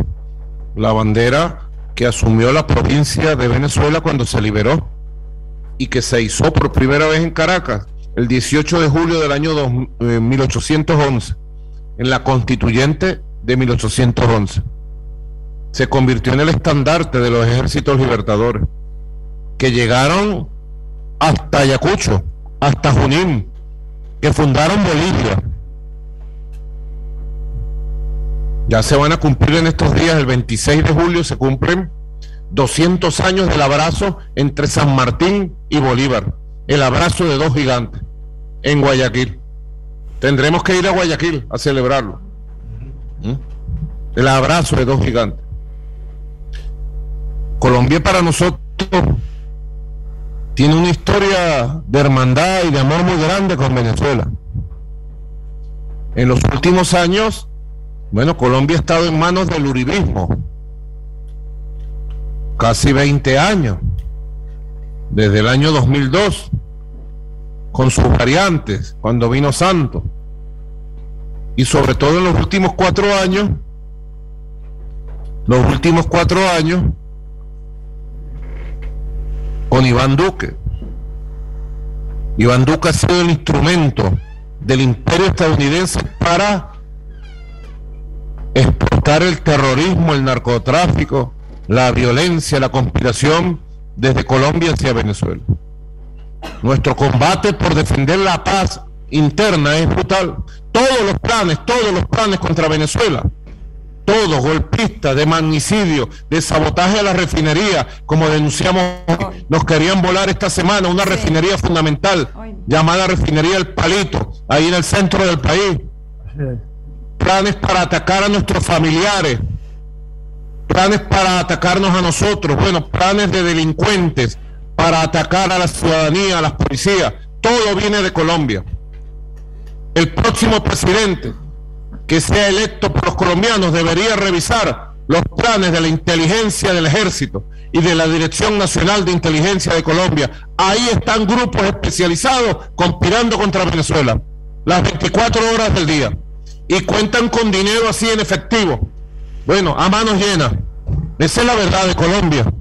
La bandera que asumió la provincia de Venezuela cuando se liberó y que se hizo por primera vez en Caracas el 18 de julio del año 1811, eh, en la constituyente de 1811. Se convirtió en el estandarte de los ejércitos libertadores, que llegaron hasta Ayacucho, hasta Junín, que fundaron Bolivia. Ya se van a cumplir en estos días, el 26 de julio se cumplen 200 años del abrazo entre San Martín y Bolívar el abrazo de dos gigantes en Guayaquil. Tendremos que ir a Guayaquil a celebrarlo. ¿Mm? El abrazo de dos gigantes. Colombia para nosotros tiene una historia de hermandad y de amor muy grande con Venezuela. En los últimos años, bueno, Colombia ha estado en manos del uribismo. Casi 20 años desde el año 2002, con sus variantes, cuando vino Santo, y sobre todo en los últimos cuatro años, los últimos cuatro años, con Iván Duque. Iván Duque ha sido el instrumento del imperio estadounidense para exportar el terrorismo, el narcotráfico, la violencia, la conspiración desde Colombia hacia Venezuela. Nuestro combate por defender la paz interna es brutal. Todos los planes, todos los planes contra Venezuela todos golpistas, de magnicidio, de sabotaje a la refinería, como denunciamos, nos querían volar esta semana una refinería fundamental llamada Refinería El Palito, ahí en el centro del país. Planes para atacar a nuestros familiares, planes para atacarnos a nosotros, bueno, planes de delincuentes para atacar a la ciudadanía, a las policías, todo viene de Colombia. El próximo presidente que sea electo por los colombianos debería revisar los planes de la inteligencia del ejército y de la Dirección Nacional de Inteligencia de Colombia. Ahí están grupos especializados conspirando contra Venezuela las 24 horas del día y cuentan con dinero así en efectivo. Bueno, a manos llenas. Esa es la verdad de Colombia.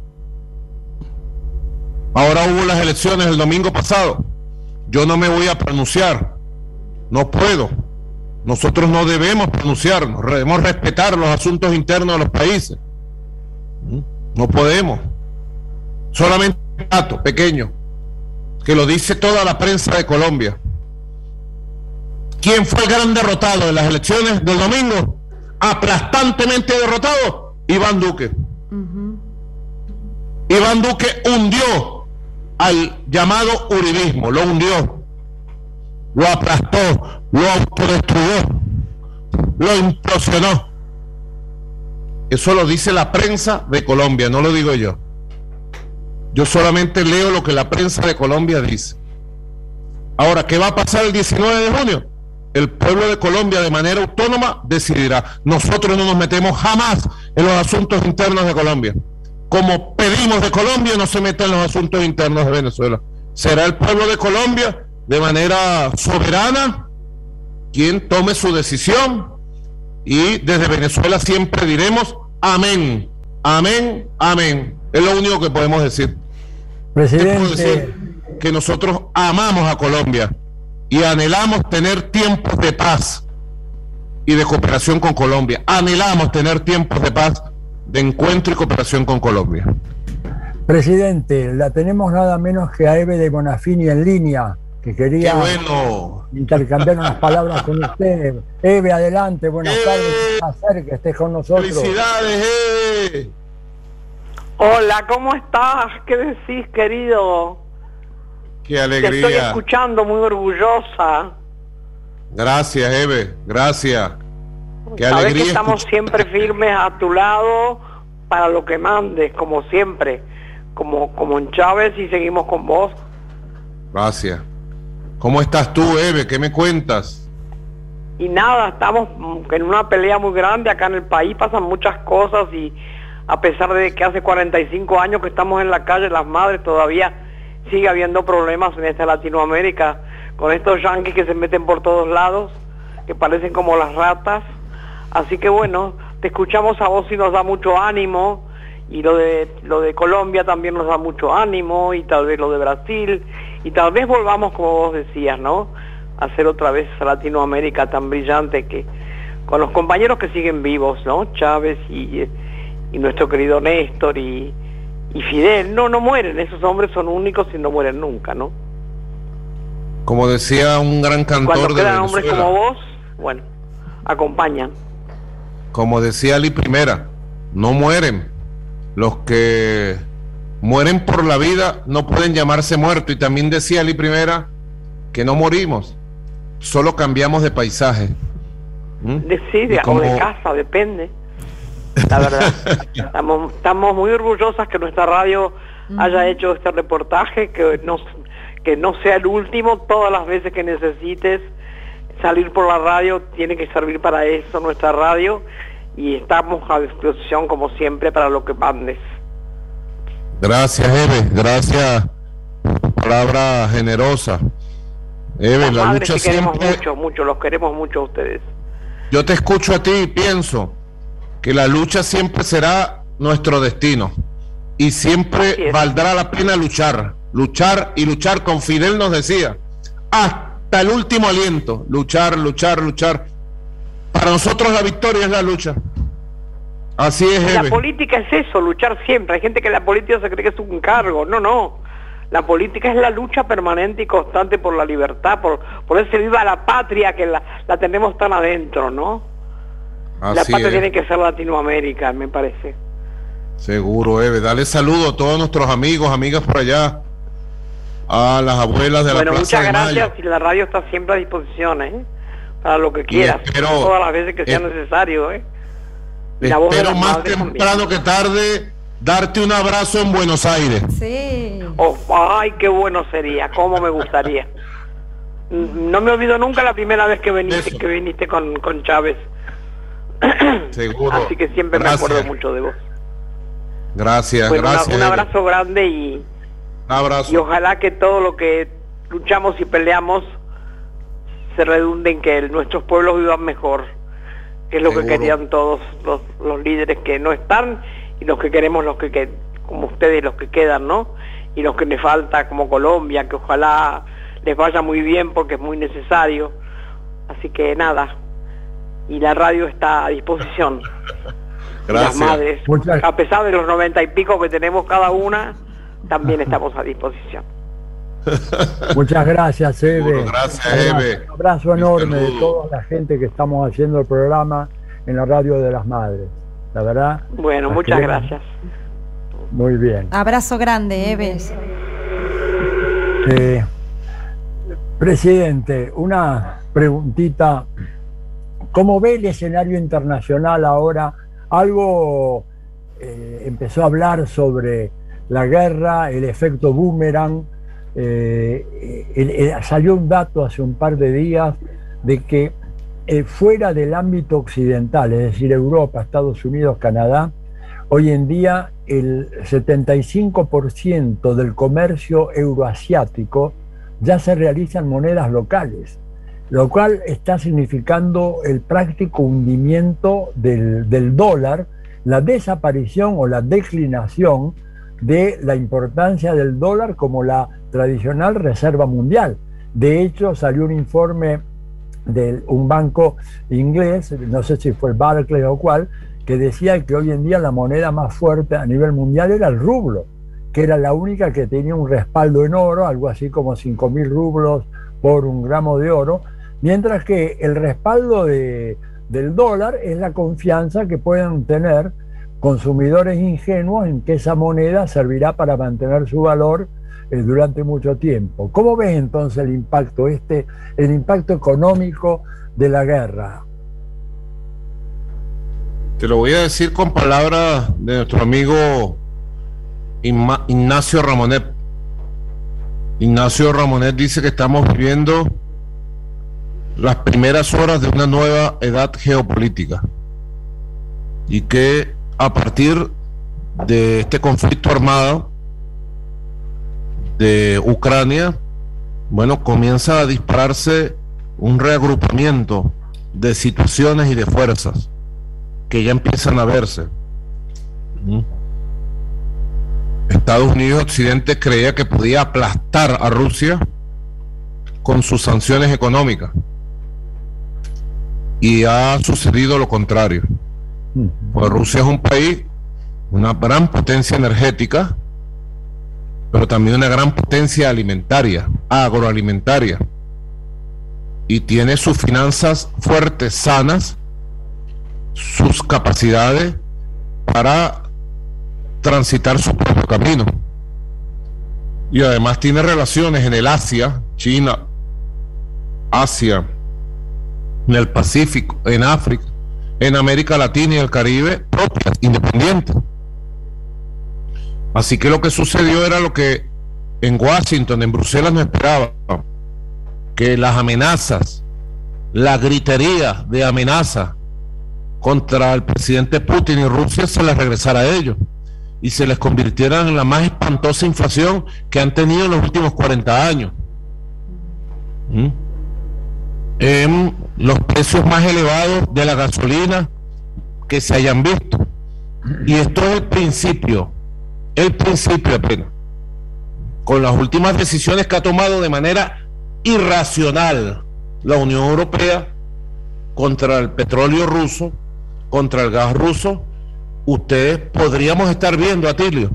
Ahora hubo las elecciones el domingo pasado. Yo no me voy a pronunciar. No puedo nosotros no debemos pronunciarnos, debemos respetar los asuntos internos de los países. ¿Mm? No podemos. Solamente un dato pequeño, que lo dice toda la prensa de Colombia. ¿Quién fue el gran derrotado en las elecciones del domingo? Aplastantemente derrotado, Iván Duque. Iván Duque hundió al llamado uribismo, lo hundió, lo aplastó, lo autodestruyó, lo implosionó. Eso lo dice la prensa de Colombia, no lo digo yo. Yo solamente leo lo que la prensa de Colombia dice. Ahora, ¿qué va a pasar el 19 de junio? El pueblo de Colombia de manera autónoma decidirá. Nosotros no nos metemos jamás en los asuntos internos de Colombia. Como pedimos de Colombia, no se mete en los asuntos internos de Venezuela. Será el pueblo de Colombia de manera soberana quien tome su decisión y desde Venezuela siempre diremos amén, amén, amén. Es lo único que podemos decir. Presidente. que nosotros amamos a Colombia y anhelamos tener tiempos de paz y de cooperación con Colombia. Anhelamos tener tiempos de paz, de encuentro y cooperación con Colombia. Presidente, la tenemos nada menos que a Eve de Bonafini en línea que quería intercambiar unas palabras con usted. Eve, adelante, buenas tardes, un placer que estés con nosotros. Felicidades, Eve. Hola, ¿cómo estás? ¿Qué decís, querido? Qué alegría. Te estoy escuchando, muy orgullosa. Gracias, Eve, gracias. Qué Sabes alegría. que estamos siempre firmes a tu lado para lo que mandes, como siempre, como, como en Chávez y seguimos con vos. Gracias. ¿Cómo estás tú, Eve? ¿Qué me cuentas? Y nada, estamos en una pelea muy grande. Acá en el país pasan muchas cosas y a pesar de que hace 45 años que estamos en la calle, las madres todavía sigue habiendo problemas en esta Latinoamérica con estos yanquis que se meten por todos lados, que parecen como las ratas. Así que bueno, te escuchamos a vos y nos da mucho ánimo y lo de lo de Colombia también nos da mucho ánimo y tal vez lo de Brasil y tal vez volvamos, como vos decías, ¿no? A hacer otra vez Latinoamérica tan brillante que con los compañeros que siguen vivos, ¿no? Chávez y, nuestro querido Néstor y, Fidel, no, no mueren, esos hombres son únicos y no mueren nunca, ¿no? Como decía un gran cantor Cuando quedan hombres como vos, bueno, acompañan. Como decía Ali Primera, no mueren. Los que mueren por la vida no pueden llamarse muertos. Y también decía Ali Primera que no morimos, solo cambiamos de paisaje. ¿Mm? De, o de casa, depende. La verdad. *laughs* estamos, estamos muy orgullosas que nuestra radio haya hecho este reportaje, que no, que no sea el último, todas las veces que necesites salir por la radio, tiene que servir para eso nuestra radio y estamos a disposición como siempre para lo que mandes. Gracias, Eve. Gracias palabra generosa. Eve, la lucha siempre... mucho, mucho, los queremos mucho a ustedes. Yo te escucho a ti y pienso que la lucha siempre será nuestro destino y siempre valdrá la pena luchar, luchar y luchar. Con Fidel nos decía, hasta el último aliento, luchar, luchar, luchar. Para nosotros la victoria es la lucha. Así es. La política es eso, luchar siempre. Hay gente que la política se cree que es un cargo. No, no. La política es la lucha permanente y constante por la libertad, por, por ese viva la patria que la, tenemos tan adentro, ¿no? La parte tiene que ser Latinoamérica, me parece. Seguro, Eve. Dale saludo a todos nuestros amigos, amigas por allá, a las abuelas de la Plaza muchas gracias y la radio está siempre a disposición, ¿eh? Para lo que quieras, todas las veces que sea necesario, ¿eh? espero más temprano que tarde darte un abrazo en Buenos Aires. Sí. Oh, ay, qué bueno sería, cómo me gustaría. *laughs* No me olvido nunca la primera vez que viniste, que viniste con, con Chávez. *coughs* Seguro. Así que siempre me acuerdo mucho de vos. Gracias, gracias. Un abrazo grande y, abrazo. y ojalá que todo lo que luchamos y peleamos se redunde en que nuestros pueblos vivan mejor, que es lo que querían todos los, los, líderes que no están y los que queremos los que, que como ustedes los que quedan, ¿no? Y los que me falta como Colombia, que ojalá les vaya muy bien porque es muy necesario. Así que nada, y la radio está a disposición. *laughs* Gracias. Las madres, a pesar de los noventa y pico que tenemos cada una, también *laughs* estamos a disposición. *laughs* Muchas gracias, Eve. gracias, Eve. Un abrazo enorme de toda la gente que estamos haciendo el programa en la radio de las madres. La verdad. Bueno, muchas gracias. Muy bien. Abrazo grande, Eve. Eh, presidente, una preguntita. ¿Cómo ve el escenario internacional ahora? Algo eh, empezó a hablar sobre la guerra, el efecto boomerang. Eh, salió un dato hace un par de días de que fuera del ámbito occidental, es decir, Europa, Estados Unidos, Canadá, hoy en día el 75% del comercio euroasiático ya se realizan monedas locales, lo cual está significando el práctico hundimiento del, dólar, la desaparición o la declinación de la importancia del dólar como la tradicional reserva mundial. De hecho, salió un informe de un banco inglés, no sé si fue Barclays o cuál, que decía que hoy en día la moneda más fuerte a nivel mundial era el rublo que era la única que tenía un respaldo en oro, algo así como 5 mil rublos por un gramo de oro, mientras que el respaldo del dólar es la confianza que puedan tener consumidores ingenuos en que esa moneda servirá para mantener su valor eh, durante mucho tiempo. ¿Cómo ves entonces el impacto este, el impacto económico de la guerra? Te lo voy a decir con palabras de nuestro amigo Ignacio Ramonet. Ignacio Ramonet dice que estamos viviendo las primeras horas de una nueva edad geopolítica y que a partir de este conflicto armado de Ucrania, bueno, comienza a dispararse un reagrupamiento de situaciones y de fuerzas que ya empiezan a verse. ¿Mm? Estados Unidos Occidente creía que podía aplastar a Rusia con sus sanciones económicas. Y ha sucedido lo contrario. Pues Rusia es un país, una gran potencia energética, pero también una gran potencia alimentaria, agroalimentaria. Y tiene sus finanzas fuertes, sanas, sus capacidades para transitar su propio camino. Y además tiene relaciones en el Asia, China, Asia, en el Pacífico, en África, en América Latina y el Caribe, propias, independientes. Así que lo que sucedió era lo que en Washington, en Bruselas no esperaba, que las amenazas, la gritería de amenaza contra el presidente Putin y Rusia se les regresara a ellos y se les convirtiera en la más espantosa inflación que han tenido en los últimos 40 años. ¿Mm? En los precios más elevados de la gasolina que se hayan visto. Y esto es el principio, el principio apenas. Con las últimas decisiones que ha tomado de manera irracional la Unión Europea contra el petróleo ruso, contra el gas ruso, ustedes podríamos estar viendo, Atilio,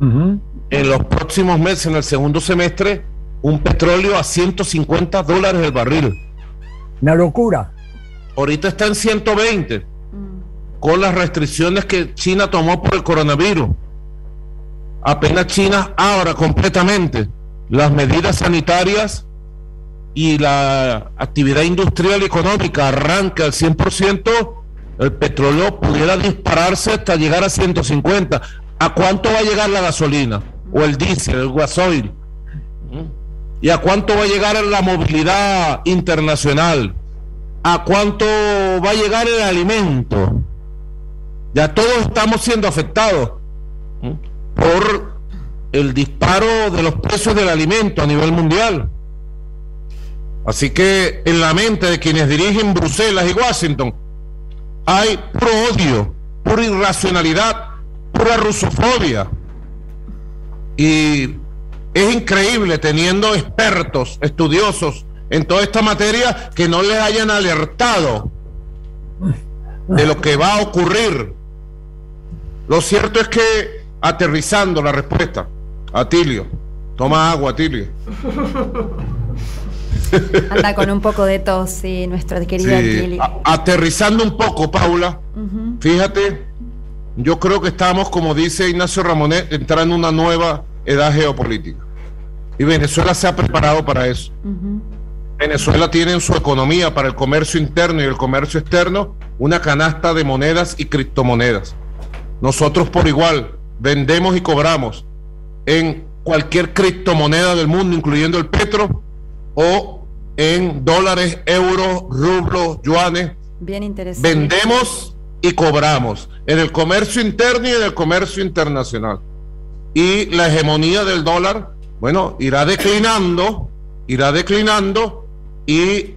en los próximos meses, en el segundo semestre, un petróleo a 150 dólares el barril. Una locura. Ahorita está en 120. con las restricciones que China tomó por el coronavirus. Apenas China abra completamente las medidas sanitarias y la actividad industrial y económica arranca al 100%, el petróleo pudiera dispararse hasta llegar a 150. ¿A cuánto va a llegar la gasolina? O el diésel, el gasoil. ¿Y a cuánto va a llegar la movilidad internacional? ¿A cuánto va a llegar el alimento? Ya todos estamos siendo afectados por el disparo de los precios del alimento a nivel mundial. Así que en la mente de quienes dirigen Bruselas y Washington hay puro odio, pura irracionalidad, pura rusofobia. Y es increíble teniendo expertos, estudiosos en toda esta materia que no les hayan alertado de lo que va a ocurrir. Lo cierto es que aterrizando la respuesta, Atilio, toma agua, Atilio. *laughs* Anda con un poco de tos, sí, nuestro querido Atilio. aterrizando un poco, Paula, fíjate, yo creo que estamos, como dice Ignacio Ramonet, entrando en una nueva edad geopolítica. Y Venezuela se ha preparado para eso. Venezuela tiene en su economía para el comercio interno y el comercio externo una canasta de monedas y criptomonedas. Nosotros por igual vendemos y cobramos en cualquier criptomoneda del mundo, incluyendo el petro, o en dólares, euros, rublos, yuanes. Bien interesante. Vendemos y cobramos en el comercio interno y en el comercio internacional. Y la hegemonía del dólar, bueno, irá declinando, irá declinando y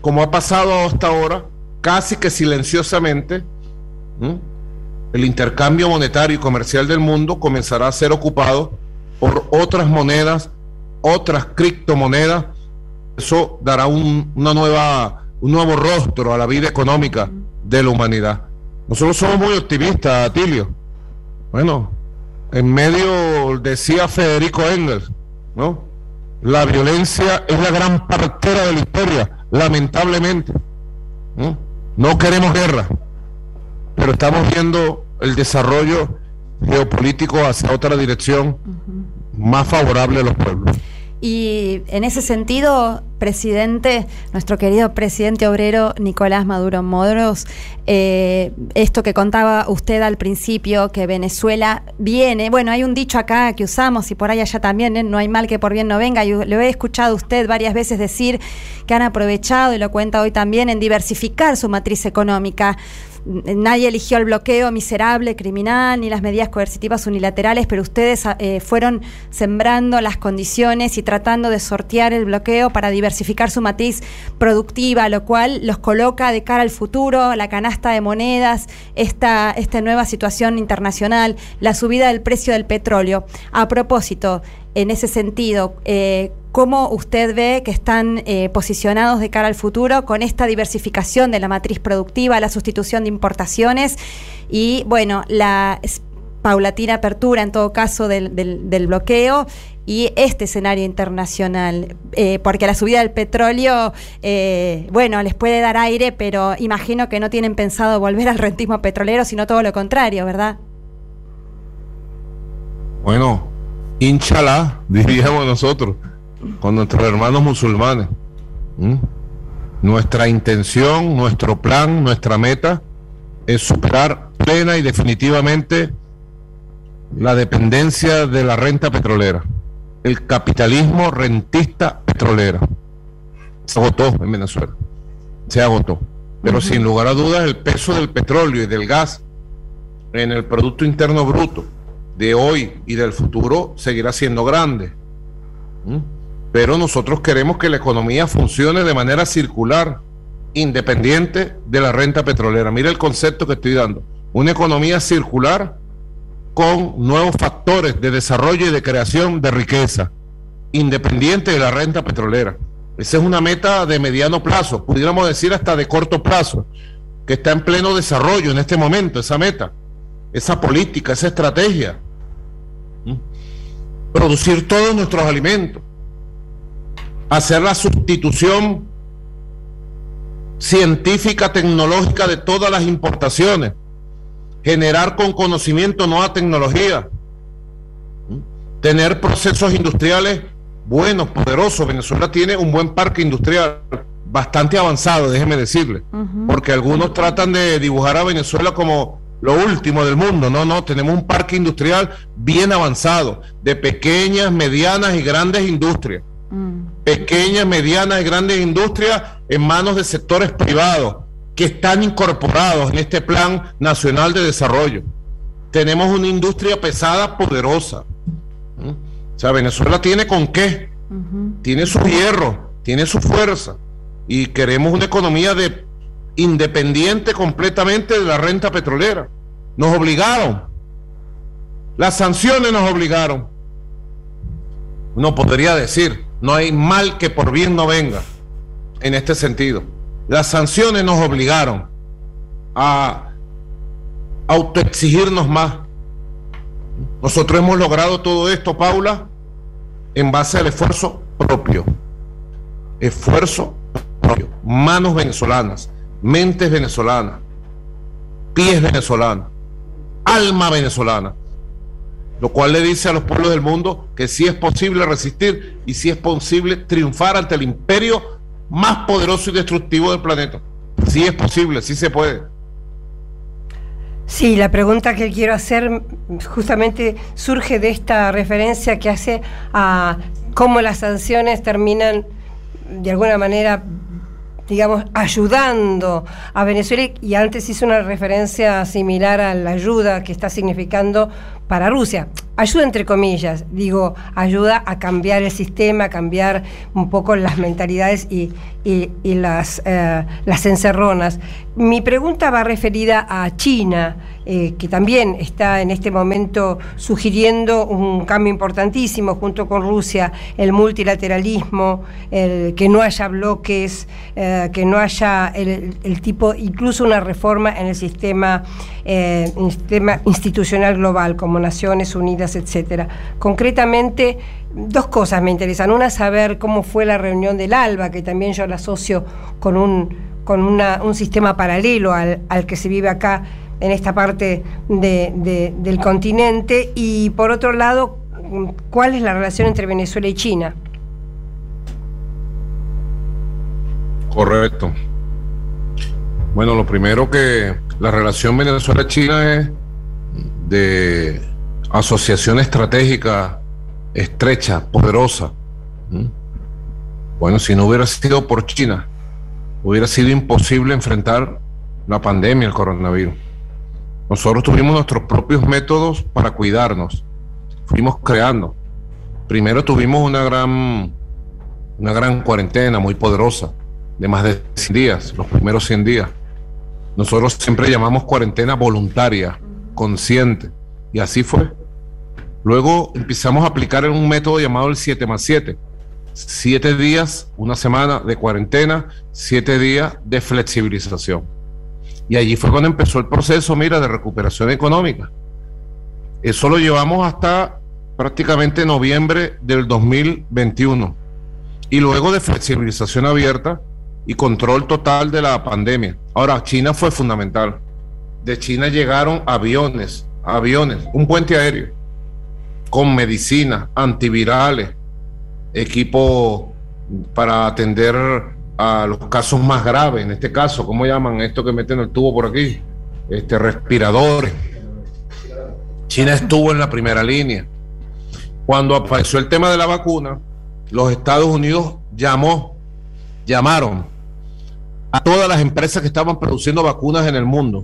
como ha pasado hasta ahora, casi que silenciosamente, el intercambio monetario y comercial del mundo comenzará a ser ocupado por otras monedas, otras criptomonedas. Eso dará un, una nueva, un nuevo rostro a la vida económica de la humanidad. Nosotros somos muy optimistas, Atilio. Bueno, en medio decía Federico Engels, ¿no? La violencia es la gran partera de la historia, lamentablemente. No, queremos guerra, pero estamos viendo el desarrollo geopolítico hacia otra dirección más favorable a los pueblos. Y en ese sentido, presidente, nuestro querido presidente obrero Nicolás Maduro Moros, eh, esto que contaba usted al principio, que Venezuela viene, bueno, hay un dicho acá que usamos y por ahí allá también, ¿eh? no hay mal que por bien no venga, yo lo he escuchado usted varias veces decir que han aprovechado, y lo cuenta hoy también, en diversificar su matriz económica nadie eligió el bloqueo miserable, criminal, ni las medidas coercitivas unilaterales, pero ustedes eh, fueron sembrando las condiciones y tratando de sortear el bloqueo para diversificar su matriz productiva, lo cual los coloca de cara al futuro, la canasta de monedas, esta, esta nueva situación internacional, la subida del precio del petróleo. A propósito, en ese sentido, eh, ¿cómo usted ve que están eh, posicionados de cara al futuro con esta diversificación de la matriz productiva, la sustitución de importaciones y, bueno, la paulatina apertura, en todo caso, del, bloqueo y este escenario internacional, eh, porque la subida del petróleo, bueno, les puede dar aire, pero imagino que no tienen pensado volver al rentismo petrolero, sino todo lo contrario, ¿verdad? Bueno, Inchalá, *laughs* diríamos nosotros, con nuestros hermanos musulmanes. Nuestra intención, nuestro plan, nuestra meta es superar plena y definitivamente la dependencia de la renta petrolera, el capitalismo rentista petrolera. Se agotó en Venezuela, se agotó. Pero sin lugar a dudas el peso del petróleo y del gas en el Producto Interno Bruto de hoy y del futuro seguirá siendo grande. ¿Mm? Pero nosotros queremos que la economía funcione de manera circular, independiente de la renta petrolera. Mira el concepto que estoy dando. Una economía circular con nuevos factores de desarrollo y de creación de riqueza, independiente de la renta petrolera. Esa es una meta de mediano plazo, pudiéramos decir hasta de corto plazo, que está en pleno desarrollo en este momento, esa meta, esa política, esa estrategia producir todos nuestros alimentos, hacer la sustitución científica, tecnológica de todas las importaciones, generar con conocimiento nueva tecnología, tener procesos industriales buenos, poderosos. Venezuela tiene un buen parque industrial bastante avanzado, déjeme decirle, porque algunos tratan de dibujar a Venezuela como lo último del mundo. No, no, tenemos un parque industrial bien avanzado, de pequeñas, medianas y grandes industrias. Pequeñas, medianas y grandes industrias en manos de sectores privados que están incorporados en este Plan Nacional de Desarrollo. Tenemos una industria pesada, poderosa. O sea, Venezuela tiene con qué, tiene su hierro, tiene su fuerza y queremos una economía de independiente completamente de la renta petrolera. Nos obligaron. Las sanciones nos obligaron. Uno podría decir, no hay mal que por bien no venga en este sentido. Las sanciones nos obligaron a autoexigirnos más. Nosotros hemos logrado todo esto, Paula, en base al esfuerzo propio. Esfuerzo propio. Manos venezolanas, mentes venezolanas, pies venezolanos, alma venezolana. Lo cual le dice a los pueblos del mundo que sí es posible resistir y sí es posible triunfar ante el imperio más poderoso y destructivo del planeta. Sí es posible, sí se puede. Sí, la pregunta que quiero hacer justamente surge de esta referencia que hace a cómo las sanciones terminan de alguna manera digamos, ayudando a Venezuela y antes hizo una referencia similar a la ayuda que está significando para Rusia. Ayuda entre comillas, digo, ayuda a cambiar el sistema, a cambiar un poco las mentalidades y, las, eh, las encerronas. Mi pregunta va referida a China, eh, que también está en este momento sugiriendo un cambio importantísimo junto con Rusia, el multilateralismo, que no haya bloques, eh, que no haya el, tipo, incluso una reforma en el sistema, sistema institucional global, como Naciones Unidas, etcétera. Concretamente, dos cosas me interesan. Una, saber cómo fue la reunión del ALBA, que también yo la asocio con un, con un sistema paralelo al, que se vive acá en esta parte del continente. Y por otro lado, ¿cuál es la relación entre Venezuela y China? Correcto. Bueno, lo primero que la relación Venezuela-China es de asociación estratégica estrecha, poderosa. Bueno, si no hubiera sido por China, hubiera sido imposible enfrentar la pandemia, el coronavirus. Nosotros tuvimos nuestros propios métodos para cuidarnos. Fuimos creando. Primero tuvimos una gran, una gran cuarentena muy poderosa, de más de 100 días, los primeros 100 días. Nosotros siempre llamamos cuarentena voluntaria, consciente y así fue. Luego empezamos a aplicar un método llamado el 7 más 7. Siete días, una semana de cuarentena, siete días de flexibilización. Y allí fue cuando empezó el proceso, mira, de recuperación económica. Eso lo llevamos hasta prácticamente noviembre del 2021. Y luego de flexibilización abierta y control total de la pandemia. Ahora, China fue fundamental. De China llegaron aviones, aviones, un puente aéreo con medicina, antivirales, equipo para atender a los casos más graves, en este caso, ¿cómo llaman esto que meten el tubo por aquí? Este, respiradores. China estuvo en la primera línea. Cuando apareció el tema de la vacuna, los Estados Unidos llamó, llamaron a todas las empresas que estaban produciendo vacunas en el mundo,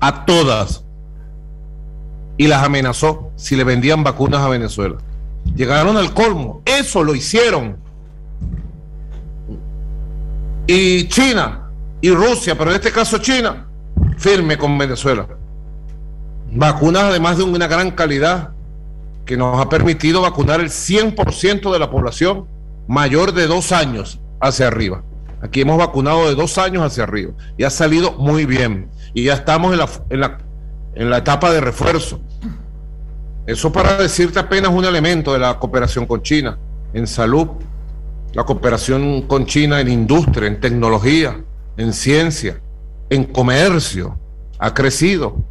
a todas, y las amenazó si le vendían vacunas a Venezuela. Llegaron al colmo, eso lo hicieron. Y China y Rusia, pero en este caso China, firme con Venezuela. Vacunas además de una gran calidad que nos ha permitido vacunar el 100% de la población mayor de dos años hacia arriba. Aquí hemos vacunado de dos años hacia arriba y ha salido muy bien. Y ya estamos en la, en la en la etapa de refuerzo. Eso para decirte apenas un elemento de la cooperación con China, en salud, la cooperación con China en industria, en tecnología, en ciencia, en comercio, ha crecido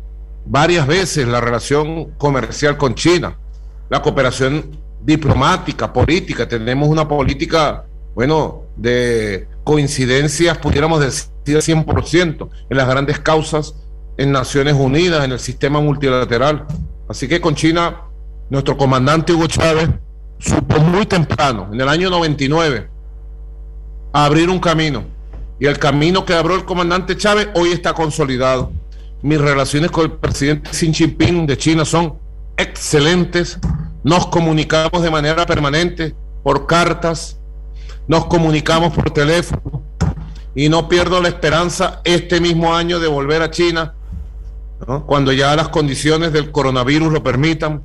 varias veces la relación comercial con China, la cooperación diplomática, política, tenemos una política, bueno, de coincidencias, pudiéramos decir 100% en las grandes causas en Naciones Unidas, en el sistema multilateral. Así que con China, nuestro comandante Hugo Chávez supo muy temprano, en el año 99, abrir un camino. Y el camino que abrió el comandante Chávez hoy está consolidado. Mis relaciones con el presidente Xi Jinping de China son excelentes. Nos comunicamos de manera permanente por cartas, nos comunicamos por teléfono y no pierdo la esperanza este mismo año de volver a China cuando ya las condiciones del coronavirus lo permitan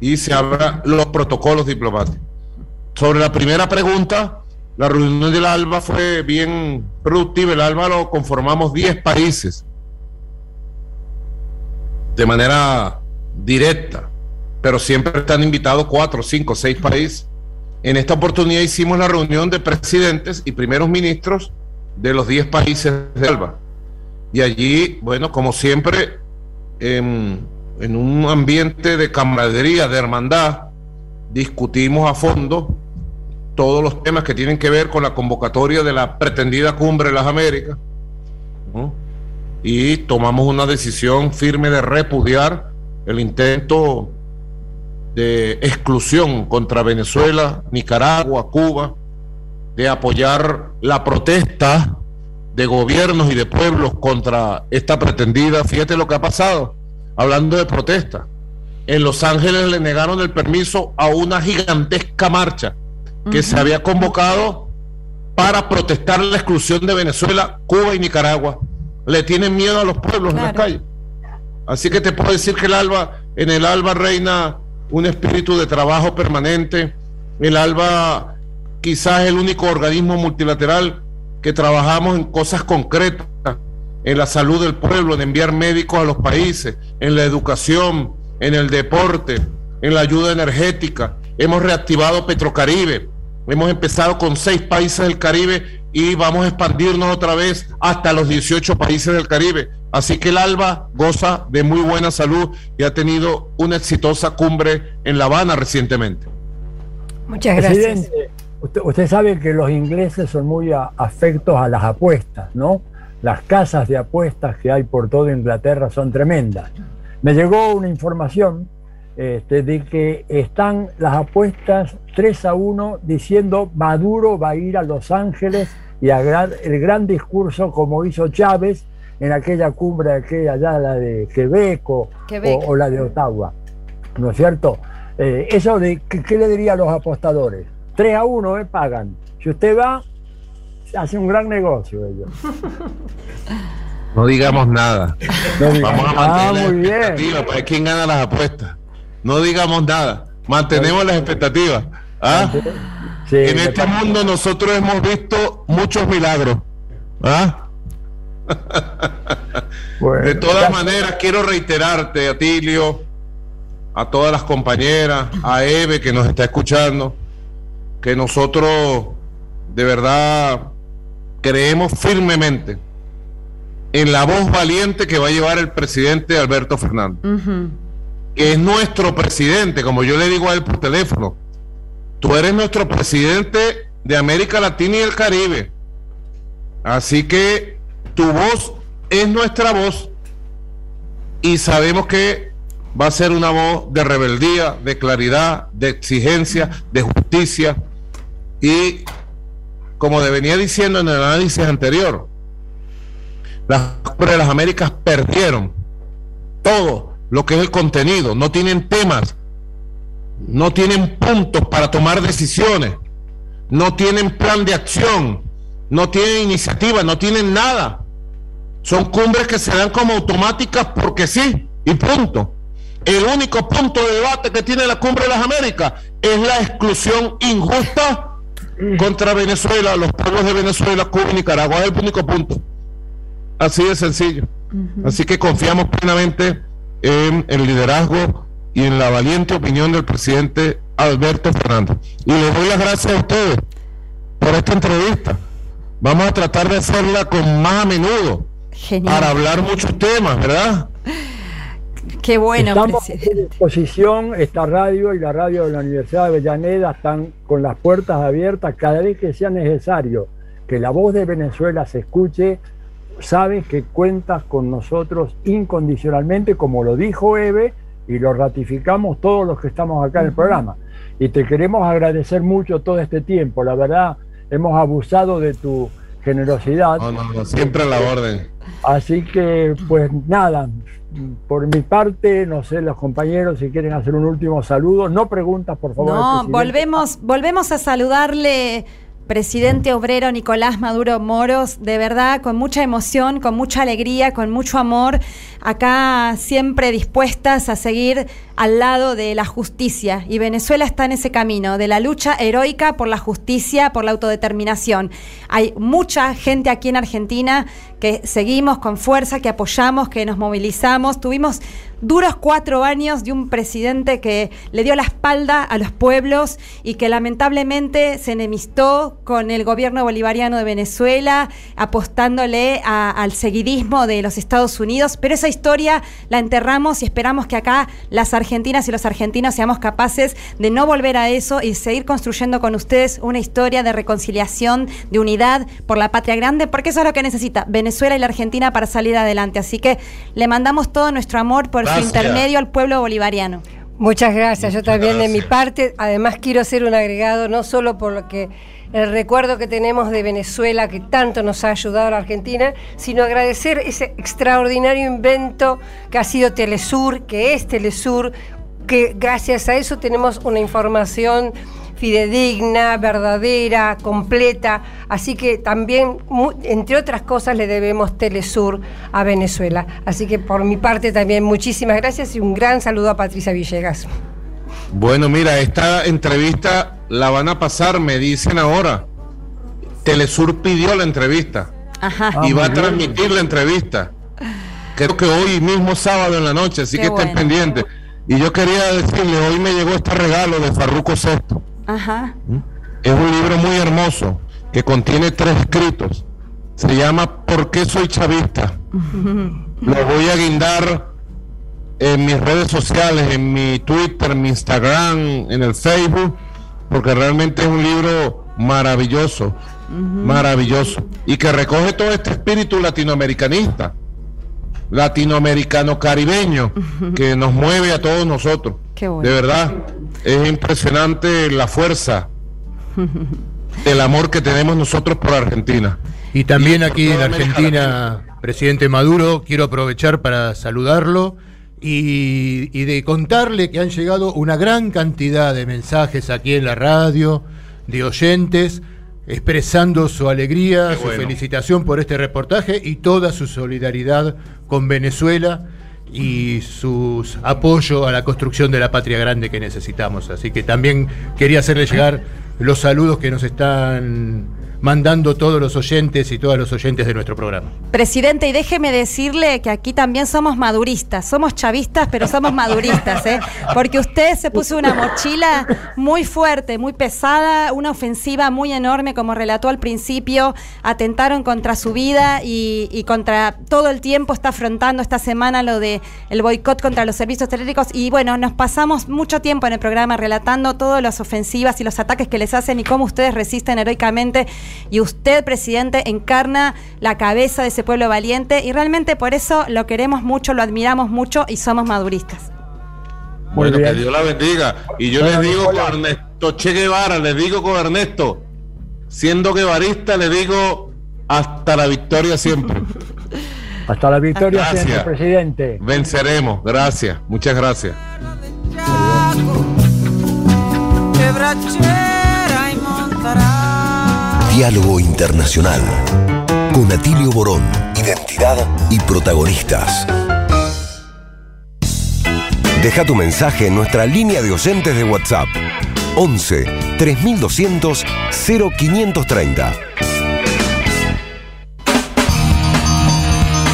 Y se abran los protocolos diplomáticos. Sobre la primera pregunta, la reunión del ALBA fue bien productiva. El ALBA lo conformamos 10 países de manera directa, pero siempre están invitados 4, 5, 6 países. En esta oportunidad hicimos la reunión de presidentes y primeros ministros de los 10 países de ALBA. Y allí, bueno, como siempre, en, en un ambiente de camaradería, de hermandad, discutimos a fondo todos los temas que tienen que ver con la convocatoria de la pretendida cumbre de las Américas. ¿no? Y tomamos una decisión firme de repudiar el intento de exclusión contra Venezuela, Nicaragua, Cuba, de apoyar la protesta de gobiernos y de pueblos contra esta pretendida. Fíjate lo que ha pasado, hablando de protesta. En Los Ángeles le negaron el permiso a una gigantesca marcha que se había convocado para protestar la exclusión de Venezuela, Cuba y Nicaragua. Le tienen miedo a los pueblos en las calles. Así que te puedo decir que el ALBA, en el ALBA reina un espíritu de trabajo permanente. El ALBA quizás es el único organismo multilateral que trabajamos en cosas concretas, en la salud del pueblo, en enviar médicos a los países, en la educación, en el deporte, en la ayuda energética. Hemos reactivado Petrocaribe. Hemos empezado con seis países del Caribe y vamos a expandirnos otra vez hasta los 18 países del Caribe. Así que el ALBA goza de muy buena salud y ha tenido una exitosa cumbre en La Habana recientemente. Muchas gracias. Presidente, usted, usted sabe que los ingleses son muy a- afectos a las apuestas, ¿no? Las casas de apuestas que hay por toda Inglaterra son tremendas. Me llegó una información este, de que están las apuestas 3 a 1 diciendo Maduro va a ir a Los Ángeles y a gran- el gran discurso como hizo Chávez en aquella cumbre aquella allá, la de Quebec o, Quebec. o- o la de Ottawa. ¿No es cierto? Eh, eso de ¿qué, qué le diría a los apostadores? 3 a 1 eh, pagan. Si usted va, hace un gran negocio ellos. No digamos nada. No diga- Vamos a ah, mantener muy la bien. expectativa para ver quién gana las apuestas. No digamos nada. Mantenemos las expectativas. ¿Ah? Sí, en este mundo nosotros hemos visto muchos milagros. ¿Ah? *laughs* Bueno, De todas maneras, quiero reiterarte, Atilio, a todas las compañeras, a Eve que nos está escuchando, que nosotros de verdad creemos firmemente en la voz valiente que va a llevar el presidente Alberto Fernández, que es nuestro presidente, como yo le digo a él por teléfono. Tú eres nuestro presidente de América Latina y el Caribe. Así que tu voz es nuestra voz y sabemos que va a ser una voz de rebeldía, de claridad, de exigencia, de justicia y como venía diciendo en el análisis anterior, las cumbres de las Américas perdieron todo lo que es el contenido, no tienen temas, no tienen puntos para tomar decisiones, no tienen plan de acción, no tienen iniciativa, no tienen nada. Son cumbres que se dan como automáticas porque sí, y punto. El único punto de debate que tiene la cumbre de las Américas es la exclusión injusta contra Venezuela, los pueblos de Venezuela, Cuba y Nicaragua. Es el único punto. Así de sencillo. Así que confiamos plenamente en el liderazgo y en la valiente opinión del presidente Alberto Fernández. Y le doy las gracias a ustedes por esta entrevista, Vamos a tratar de hacerla con más a menudo. Genial. Para hablar muchos temas, ¿verdad? *laughs* Qué bueno, Estamos presidente. a disposición, esta radio y la radio de la Universidad de Avellaneda están con las puertas abiertas cada vez que sea necesario que la voz de Venezuela se escuche. Sabes que cuentas con nosotros incondicionalmente, como lo dijo Eve, y lo ratificamos todos los que estamos acá en el programa. Y te queremos agradecer mucho todo este tiempo. La verdad, hemos abusado de tu generosidad. No, no, no, siempre a la orden. Así que, pues nada, por mi parte, no sé, los compañeros, si quieren hacer un último saludo, no preguntas, por favor. No, volvemos, volvemos a saludarle, presidente obrero Nicolás Maduro Moros, de verdad, con mucha emoción, con mucha alegría, con mucho amor, acá siempre dispuestas a seguir al lado de la justicia. Y Venezuela está en ese camino, de la lucha heroica por la justicia, por la autodeterminación. Hay mucha gente aquí en Argentina que seguimos con fuerza, que apoyamos, que nos movilizamos. Tuvimos duros cuatro años de un presidente que le dio la espalda a los pueblos y que lamentablemente se enemistó con el gobierno bolivariano de Venezuela, apostándole al seguidismo de los Estados Unidos. Pero esa historia la enterramos y esperamos que acá las argentinas y los argentinos seamos capaces de no volver a eso y seguir construyendo con ustedes una historia de reconciliación, de unidad por la patria grande, porque eso es lo que necesita Venezuela y la Argentina para salir adelante. Así que le mandamos todo nuestro amor por Gracias. su intermedio al pueblo bolivariano. Muchas gracias. Yo también de mi parte, además quiero hacer un agregado, no solo por lo que el recuerdo que tenemos de Venezuela, que tanto nos ha ayudado a la Argentina, sino agradecer ese extraordinario invento que ha sido Telesur, que es Telesur, que gracias a eso tenemos una información fidedigna, verdadera, completa. Así que también, entre otras cosas, le debemos Telesur a Venezuela. Así que por mi parte también muchísimas gracias y un gran saludo a Patricia Villegas. Bueno, mira, esta entrevista la van a pasar, me dicen ahora. Telesur pidió la entrevista Ajá. y va a transmitir la entrevista. Creo que hoy mismo sábado en la noche, así Qué que estén bueno. pendientes. Y yo quería decirle, hoy me llegó este regalo de Farruco VI. Ajá. Es un libro muy hermoso que contiene tres escritos. Se llama ¿Por qué soy chavista? *laughs* Lo voy a guindar en mis redes sociales, en mi Twitter, en mi Instagram, en el Facebook, porque realmente es un libro maravilloso, maravilloso, y que recoge todo este espíritu latinoamericanista, latinoamericano caribeño, que nos mueve a todos nosotros. Qué bueno. De verdad, es impresionante la fuerza del amor que tenemos nosotros por Argentina. Y también aquí en Argentina, presidente Maduro, quiero aprovechar para saludarlo y, y de contarle que han llegado una gran cantidad de mensajes aquí en la radio, de oyentes, expresando su alegría, su felicitación por este reportaje y toda su solidaridad con Venezuela y su apoyo a la construcción de la patria grande que necesitamos. Así que también quería hacerle llegar los saludos que nos están mandando todos los oyentes y todas los oyentes de nuestro programa. Presidente, y déjeme decirle que aquí también somos maduristas. Somos chavistas, pero somos maduristas, ¿eh? Porque usted se puso una mochila muy fuerte, muy pesada, una ofensiva muy enorme, como relató al principio. Atentaron contra su vida y, contra todo el tiempo está afrontando esta semana lo de boicot contra los servicios eléctricos. Y bueno, nos pasamos mucho tiempo en el programa relatando todas las ofensivas y los ataques que les hacen y cómo ustedes resisten heroicamente. Y usted, presidente, encarna la cabeza de ese pueblo valiente y realmente por eso lo queremos mucho, lo admiramos mucho y somos maduristas. Bueno, que. Dios la bendiga. Y yo Bueno, les digo con Ernesto Che Guevara, les digo con Ernesto, siendo guevarista, le digo hasta la victoria siempre. *laughs* Hasta la victoria, Gracias. señor presidente. Venceremos. Gracias. Muchas gracias. Diálogo Internacional. Con Atilio Borón. Identidad y protagonistas. Deja tu mensaje en nuestra línea de oyentes de WhatsApp. 11 3200 0530.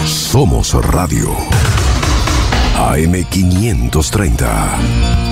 Somos Radio. AM530.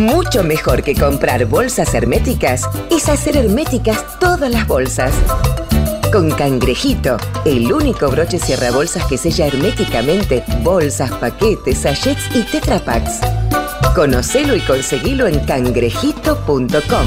Mucho mejor que comprar bolsas herméticas es hacer herméticas todas las bolsas. Con Cangrejito, el único broche cierra bolsas que sella herméticamente bolsas, paquetes, sachets y tetrapacks. Conocelo y conseguilo en cangrejito.com.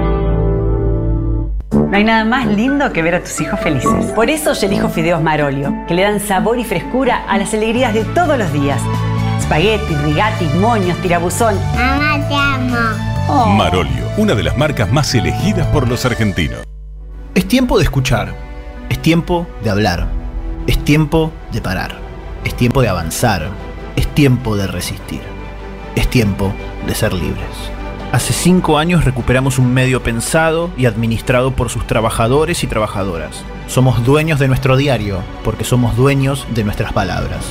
No hay nada más lindo que ver a tus hijos felices. Por eso yo elijo fideos Marolio, que le dan sabor y frescura a las alegrías de todos los días. Espagueti, rigati, moños, tirabuzón. Mamá, te amo. Oh. Marolio, una de las marcas más elegidas por los argentinos. Es tiempo de escuchar. Es tiempo de hablar. Es tiempo de parar. Es tiempo de avanzar. Es tiempo de resistir. Es tiempo de ser libres. Hace cinco años recuperamos un medio pensado y administrado por sus trabajadores y trabajadoras. Somos dueños de nuestro diario porque somos dueños de nuestras palabras.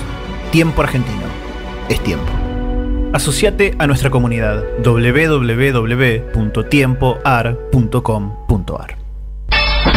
Tiempo argentino. Es tiempo. Asociate a nuestra comunidad www.tiempoar.com.ar.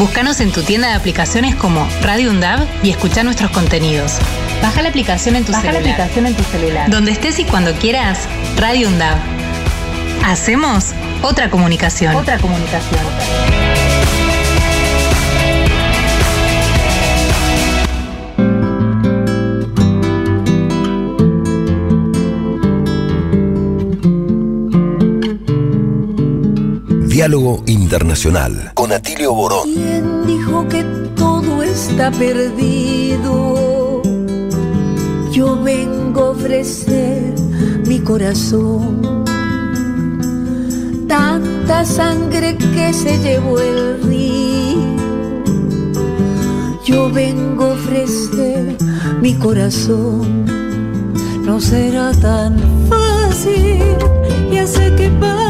Búscanos en tu tienda de aplicaciones como Radio UNDAV y escucha nuestros contenidos. Baja la aplicación en tu Baja la celular. aplicación en tu celular. Donde estés y cuando quieras, Radio UNDAV. Hacemos otra comunicación. Otra comunicación. Diálogo Internacional con Atilio Borón. ¿Quién dijo que todo está perdido? Yo vengo a ofrecer mi corazón. Tanta sangre que se llevó el río. Yo vengo a ofrecer mi corazón. No será tan fácil, ya sé qué pasa.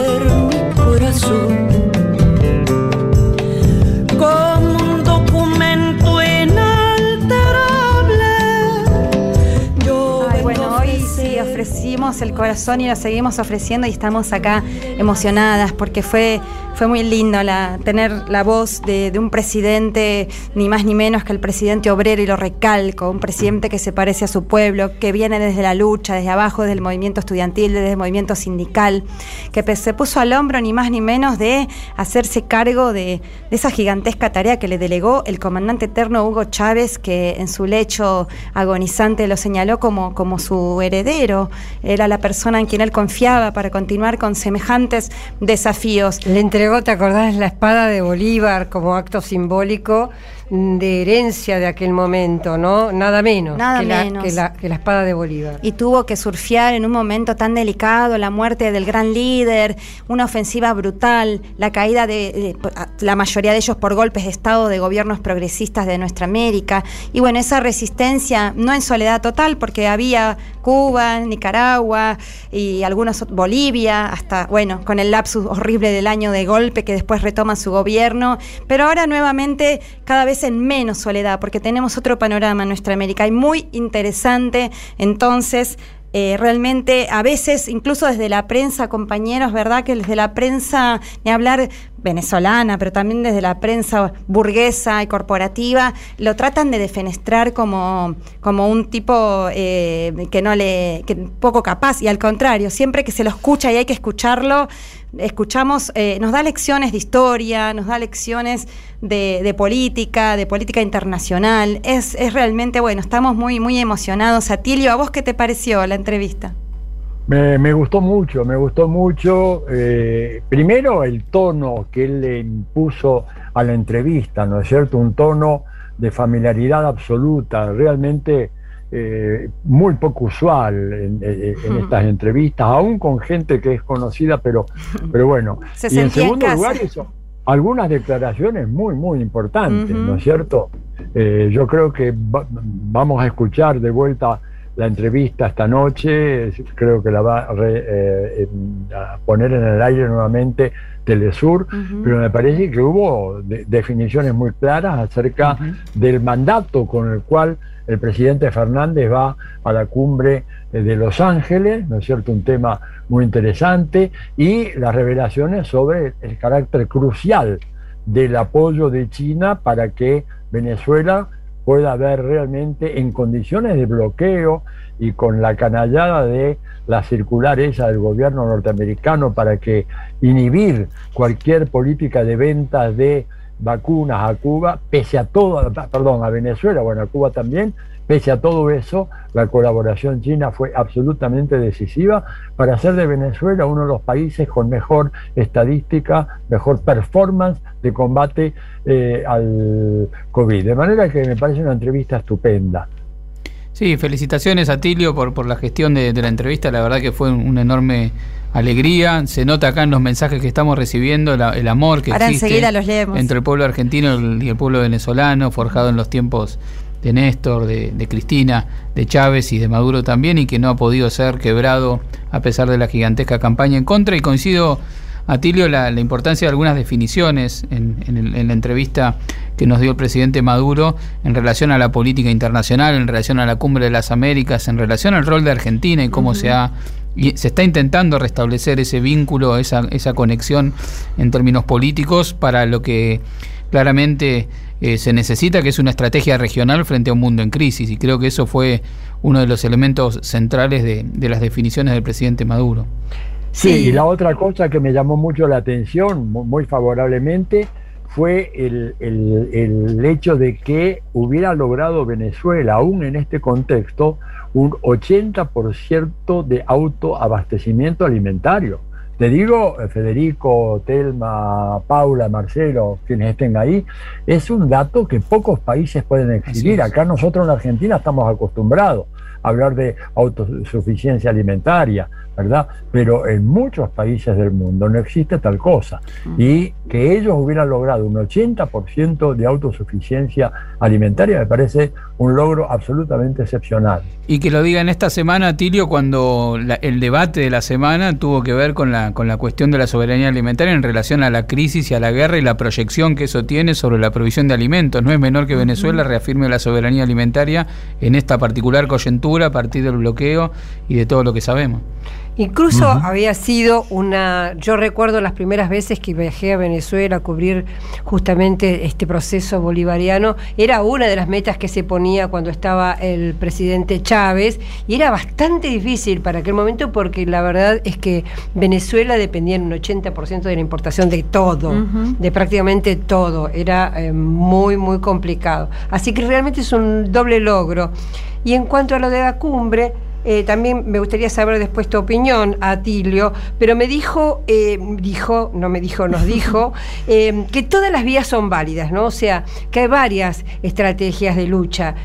el corazón y lo seguimos ofreciendo y estamos acá emocionadas porque fue, fue muy lindo la, tener la voz de, un presidente, ni más ni menos que el presidente obrero, y lo recalco, un presidente que se parece a su pueblo, que viene desde la lucha, desde abajo, desde el movimiento estudiantil, desde el movimiento sindical, que se puso al hombro ni más ni menos de hacerse cargo de, de esa gigantesca tarea que le delegó el comandante eterno Hugo Chávez, que en su lecho agonizante lo señaló como, como su heredero. Era la persona en quien él confiaba para continuar con semejantes desafíos. Le entregó, ¿te acordás? La espada de Bolívar como acto simbólico de herencia de aquel momento, ¿no? Nada menos, Nada que, la, menos. que la- que la espada de Bolívar. y tuvo que surfear en un momento tan delicado la muerte del gran líder, una ofensiva brutal, la caída de, de- la mayoría de ellos por golpes de Estado de gobiernos progresistas de nuestra América. Y bueno, esa resistencia, no en soledad total, porque había Cuba, Nicaragua y algunos, Bolivia, hasta, bueno, con el lapsus horrible del año de golpe que después retoma su gobierno, pero ahora nuevamente cada vez en menos soledad, porque tenemos otro panorama en nuestra América y muy interesante. Entonces, eh, realmente a veces, incluso desde la prensa, compañeros, ¿verdad? Que desde la prensa, ni hablar venezolana, pero también desde la prensa burguesa y corporativa, lo tratan de defenestrar como, como un tipo eh, que no le, que poco capaz, y al contrario, siempre que se lo escucha y hay que escucharlo, escuchamos, eh, nos da lecciones de historia, nos da lecciones de, política, de política internacional. Es, es realmente bueno, estamos muy, muy emocionados. Atilio, ¿a vos qué te pareció la entrevista? Me, me gustó mucho, me gustó mucho. eh, primero el tono que él le impuso a la entrevista, ¿no es cierto? Un tono de familiaridad absoluta, realmente eh, muy poco usual en, en- en *laughs* estas entrevistas, aún con gente que es conocida, pero, *laughs* pero bueno. Se y en segundo lugar, eso, algunas declaraciones muy, muy importantes. ¿no es cierto? Eh, yo creo que va- vamos a escuchar de vuelta la entrevista esta noche, creo que la va a, re- eh, a poner en el aire nuevamente Telesur, pero me parece que hubo de- definiciones muy claras acerca del mandato con el cual el presidente Fernández va a la cumbre eh, de Los Ángeles, ¿no es cierto? Un tema muy interesante, y las revelaciones sobre el carácter crucial del apoyo de China para que Venezuela pueda haber realmente en condiciones de bloqueo y con la canallada de la circular esa del gobierno norteamericano para que inhibir cualquier política de ventas de vacunas a Cuba, pese a todo, perdón, a Venezuela, bueno, a Cuba también, pese a todo eso, la colaboración china fue absolutamente decisiva para hacer de Venezuela uno de los países con mejor estadística, mejor performance de combate eh, al COVID. De manera que me parece una entrevista estupenda. Sí, felicitaciones a Tilio por, por la gestión de, la entrevista, la verdad que fue un- enorme alegría, se nota acá en los mensajes que estamos recibiendo la- el amor que Ahora existe los entre el pueblo argentino y el- pueblo venezolano, forjado en los tiempos de Néstor, de, de Cristina, de Chávez y de Maduro también, y que no ha podido ser quebrado a pesar de la gigantesca campaña en contra. Y coincido, Atilio, la, la importancia de algunas definiciones en, en el- en la entrevista que nos dio el presidente Maduro en relación a la política internacional, en relación a la cumbre de las Américas, en relación al rol de Argentina y cómo se ha y se está intentando restablecer ese vínculo, esa, esa conexión en términos políticos para lo que claramente eh, se necesita, que es una estrategia regional frente a un mundo en crisis. Y creo que eso fue uno de los elementos centrales de, de las definiciones del presidente Maduro. Sí, y la otra cosa que me llamó mucho la atención, mu- muy favorablemente, fue el, el- el hecho de que hubiera logrado Venezuela, aún en este contexto, un 80% de autoabastecimiento alimentario. Te digo, eh, Federico, Telma, Paula, Marcelo, quienes estén ahí, es un dato que pocos países pueden exhibir. Acá nosotros en la Argentina estamos acostumbrados a hablar de autosuficiencia alimentaria, ¿verdad? Pero en muchos países del mundo no existe tal cosa. Y que ellos hubieran logrado un 80% de autosuficiencia alimentaria me parece un logro absolutamente excepcional. Y que lo diga en esta semana, Tilio, cuando la- el debate de la semana tuvo que ver con la, con la cuestión de la soberanía alimentaria en relación a la crisis y a la guerra y la proyección que eso tiene sobre la provisión de alimentos. No es menor que Venezuela reafirme la soberanía alimentaria en esta particular coyuntura a partir del bloqueo y de todo lo que sabemos. Incluso había sido una, yo recuerdo las primeras veces que viajé a Venezuela a cubrir justamente este proceso bolivariano, era una de las metas que se ponía cuando estaba el presidente Chávez y era bastante difícil para aquel momento porque la verdad es que Venezuela dependía en un 80% de la importación de todo, de prácticamente todo, era eh, muy, muy complicado. Así que realmente es un doble logro. Y en cuanto a lo de la cumbre, eh, también me gustaría saber después tu opinión, Atilio, pero me dijo, eh, dijo, no me dijo, nos dijo, *laughs* eh, que todas las vías son válidas, ¿no? O sea, que hay varias estrategias de lucha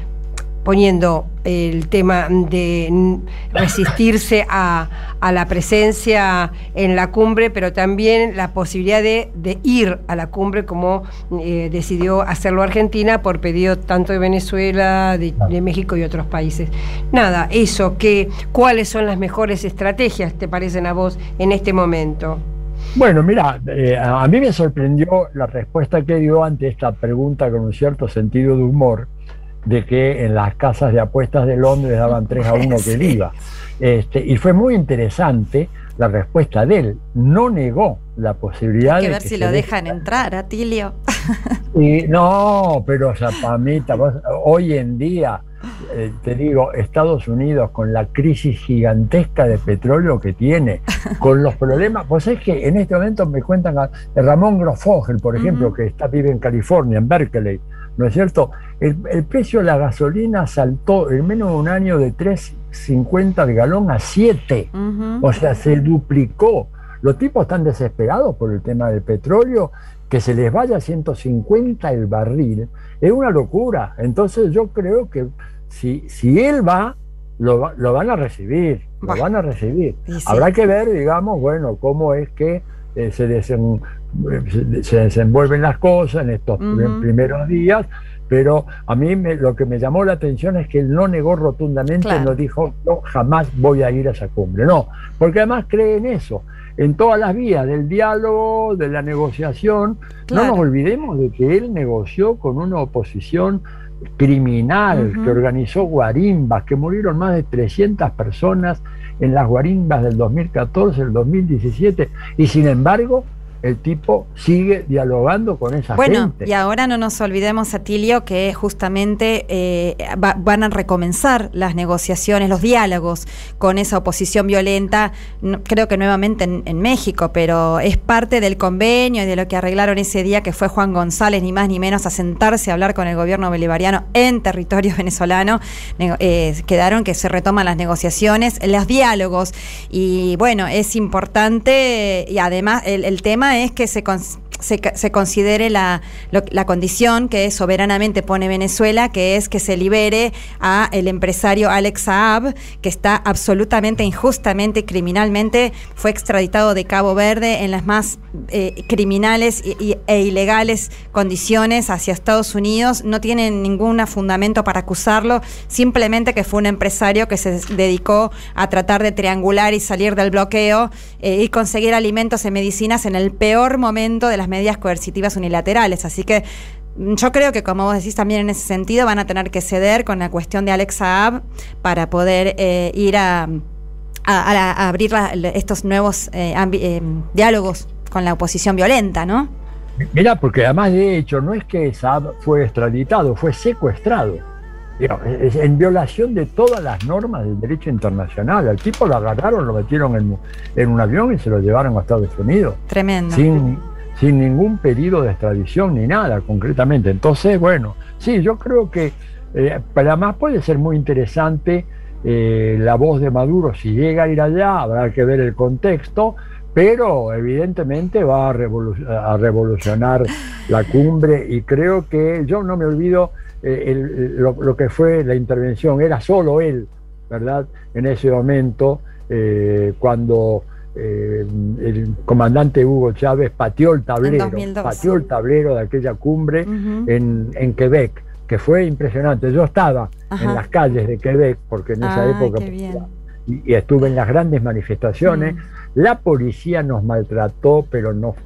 poniendo el tema de resistirse a, a la presencia en la cumbre, pero también la posibilidad de, de ir a la cumbre como eh, decidió hacerlo Argentina por pedido tanto de Venezuela, de, de México y otros países. Nada, eso, que, ¿cuáles son las mejores estrategias, te parecen a vos, en este momento? Bueno, mira, eh, a a mí me sorprendió la respuesta que dio ante esta pregunta con un cierto sentido de humor, de que en las casas de apuestas de Londres daban *laughs* 3 a 1 que el IVA. Este, y fue muy interesante la respuesta de él. No negó la posibilidad Hay que de ver que si lo dejan entrar, Atilio. *laughs* Y no, pero o sea, Pamita, vos- hoy en día, eh, te digo, Estados Unidos con la crisis gigantesca de petróleo que tiene, *laughs* con los problemas, pues es que en este momento me cuentan a Ramón Grofogel, por ejemplo, que está, vive en California, en Berkeley, ¿no es cierto? El, el precio de la gasolina saltó en menos de un año de 3.50 de galón a 7. O sea, se duplicó. Los tipos están desesperados por el tema del petróleo, que se les vaya a 150 el barril, es una locura. Entonces yo creo que si, si él va, lo, lo van a recibir, lo van a recibir. Sí. Habrá que ver, digamos, bueno, cómo es que eh, se, desen- se- se desenvuelven las cosas en estos primeros días, pero a mí me- lo que me llamó la atención es que él no negó rotundamente, Claro. no dijo, no, jamás voy a ir a esa cumbre. No, porque además cree en eso, en todas las vías del diálogo, de la negociación. Claro. No nos olvidemos de que él negoció con una oposición criminal que organizó guarimbas, que murieron más de 300 personas en las guarimbas del 2014, el 2017, y sin embargo el tipo sigue dialogando con esa Bueno, gente. y ahora no nos olvidemos, Atilio, que justamente eh, va- van a recomenzar las negociaciones, los diálogos con esa oposición violenta, no- creo que nuevamente en, en México, pero es parte del convenio y de lo que arreglaron ese día que fue Juan González, ni más ni menos, a sentarse a hablar con el gobierno bolivariano en territorio *laughs* venezolano. Eh, quedaron que se retoman las negociaciones, los diálogos, y bueno, es importante, y además el, el tema es que se, se, considere la, la condición que soberanamente pone Venezuela, que es que se libere a el empresario Alex Saab, que está absolutamente injustamente y criminalmente, fue extraditado de Cabo Verde en las más eh, criminales y- e ilegales condiciones hacia Estados Unidos. No tienen ningún fundamento para acusarlo, simplemente que fue un empresario que se dedicó a tratar de triangular y salir del bloqueo eh, y conseguir alimentos y medicinas en el peor momento de las medidas coercitivas unilaterales. Así que mm, yo creo que, como vos decís también en ese sentido, van a tener que ceder con la cuestión de Alex Saab para poder eh, ir a, a- abrir la- estos nuevos eh, eh, diálogos con la oposición violenta, ¿no? Mira, porque además de hecho no es que Saab fue extraditado, fue secuestrado. En violación de todas las normas del derecho internacional. Al tipo lo agarraron, lo metieron en, en un avión y se lo llevaron a Estados Unidos. Tremendo. Sin, sin ningún pedido de extradición ni nada, concretamente. Entonces, bueno, sí, yo creo que, eh, además puede ser muy interesante eh, la voz de Maduro, si llega a ir allá, habrá que ver el contexto, pero evidentemente va a revolucionar la cumbre y creo que yo no me olvido eh, lo, que fue la intervención, era solo él, ¿verdad? En ese momento, eh, cuando el comandante Hugo Chávez pateó el tablero, pateó el tablero de aquella cumbre en, en Quebec que fue impresionante. Yo estaba en las calles de Quebec, porque en esa época y, estuve en las grandes manifestaciones. Mm. La policía nos maltrató, pero nos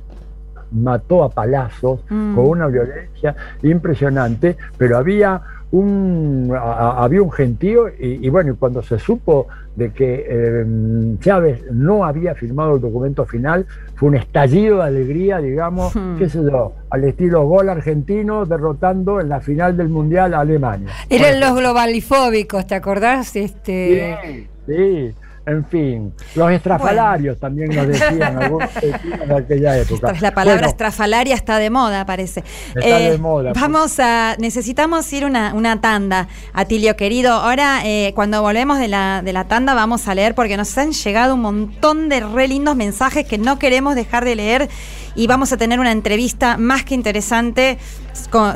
mató a palazos mm. con una violencia impresionante, pero había un, había un gentío y, bueno, cuando se supo de que eh, Chávez no había firmado el documento final, fue un estallido de alegría, digamos, hmm. qué sé yo, al estilo gol argentino derrotando en la final del Mundial a Alemania. Eran los globalifóbicos, ¿te acordás? Este... Sí, sí. En fin, los estrafalarios también nos decían algunos de aquella época. *laughs* La palabra estrafalaria está de moda, parece. Está de eh, moda. Pues. Vamos a, necesitamos ir una, una tanda, Atilio querido. Ahora, eh, cuando volvemos de la, de la tanda, vamos a leer porque nos han llegado un montón de re lindos mensajes que no queremos dejar de leer y vamos a tener una entrevista más que interesante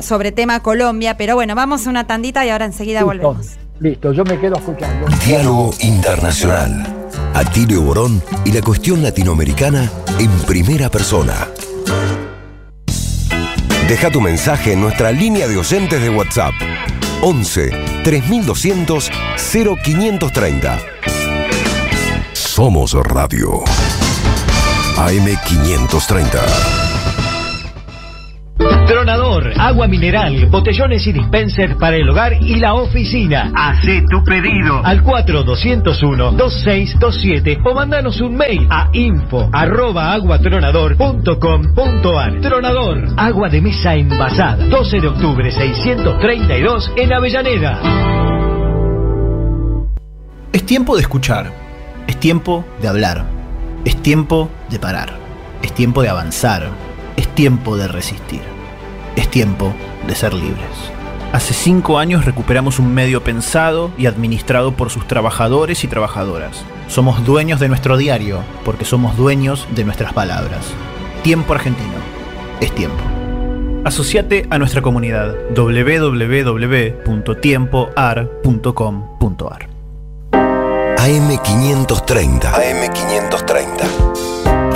sobre tema Colombia. Pero bueno, vamos a una tandita y ahora enseguida volvemos. Listo, yo me quedo escuchando. Diálogo Internacional. Atilio Borón y la cuestión latinoamericana en primera persona. Deja tu mensaje en nuestra línea de oyentes de WhatsApp. 11 3200 0530. Somos Radio. AM530. Tronador, agua mineral, botellones y dispensers para el hogar y la oficina. Hacé tu pedido al 4201-2627 o mandanos un mail a info arroba aguatronador.com.ar. Tronador, agua de mesa envasada. 12 de octubre 632 en Avellaneda. Es tiempo de escuchar. Es tiempo de hablar. Es tiempo de parar. Es tiempo de avanzar. Es tiempo de resistir. Es tiempo de ser libres. Hace cinco años recuperamos un medio pensado y administrado por sus trabajadores y trabajadoras. Somos dueños de nuestro diario porque somos dueños de nuestras palabras. Tiempo argentino. Es tiempo. Asociate a nuestra comunidad www.tiempoar.com.ar. AM530. AM530 que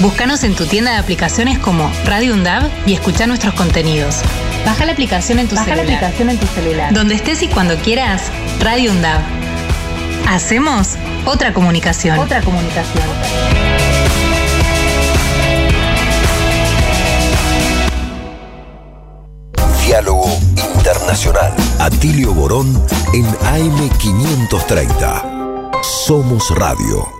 Búscanos en tu tienda de aplicaciones como Radio UNDAV y escucha nuestros contenidos. Baja la aplicación en tu celular. la aplicación en tu celular. Donde estés y cuando quieras, Radio UNDAV. Hacemos otra comunicación. Otra comunicación. Diálogo Internacional. Atilio Borón en AM530. Somos Radio.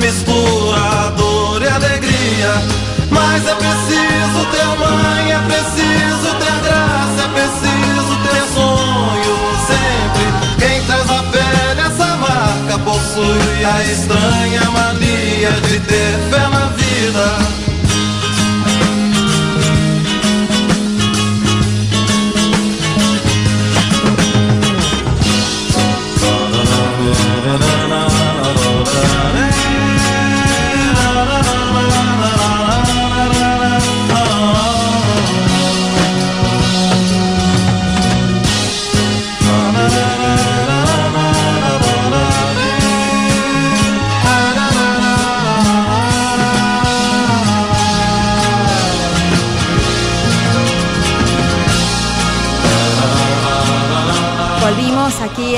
Mistura dor e alegria. Mas é preciso ter mãe, é preciso ter graça, é preciso ter sonho sempre. Quem traz a pele essa marca possui a estranha mania de ter fé na vida.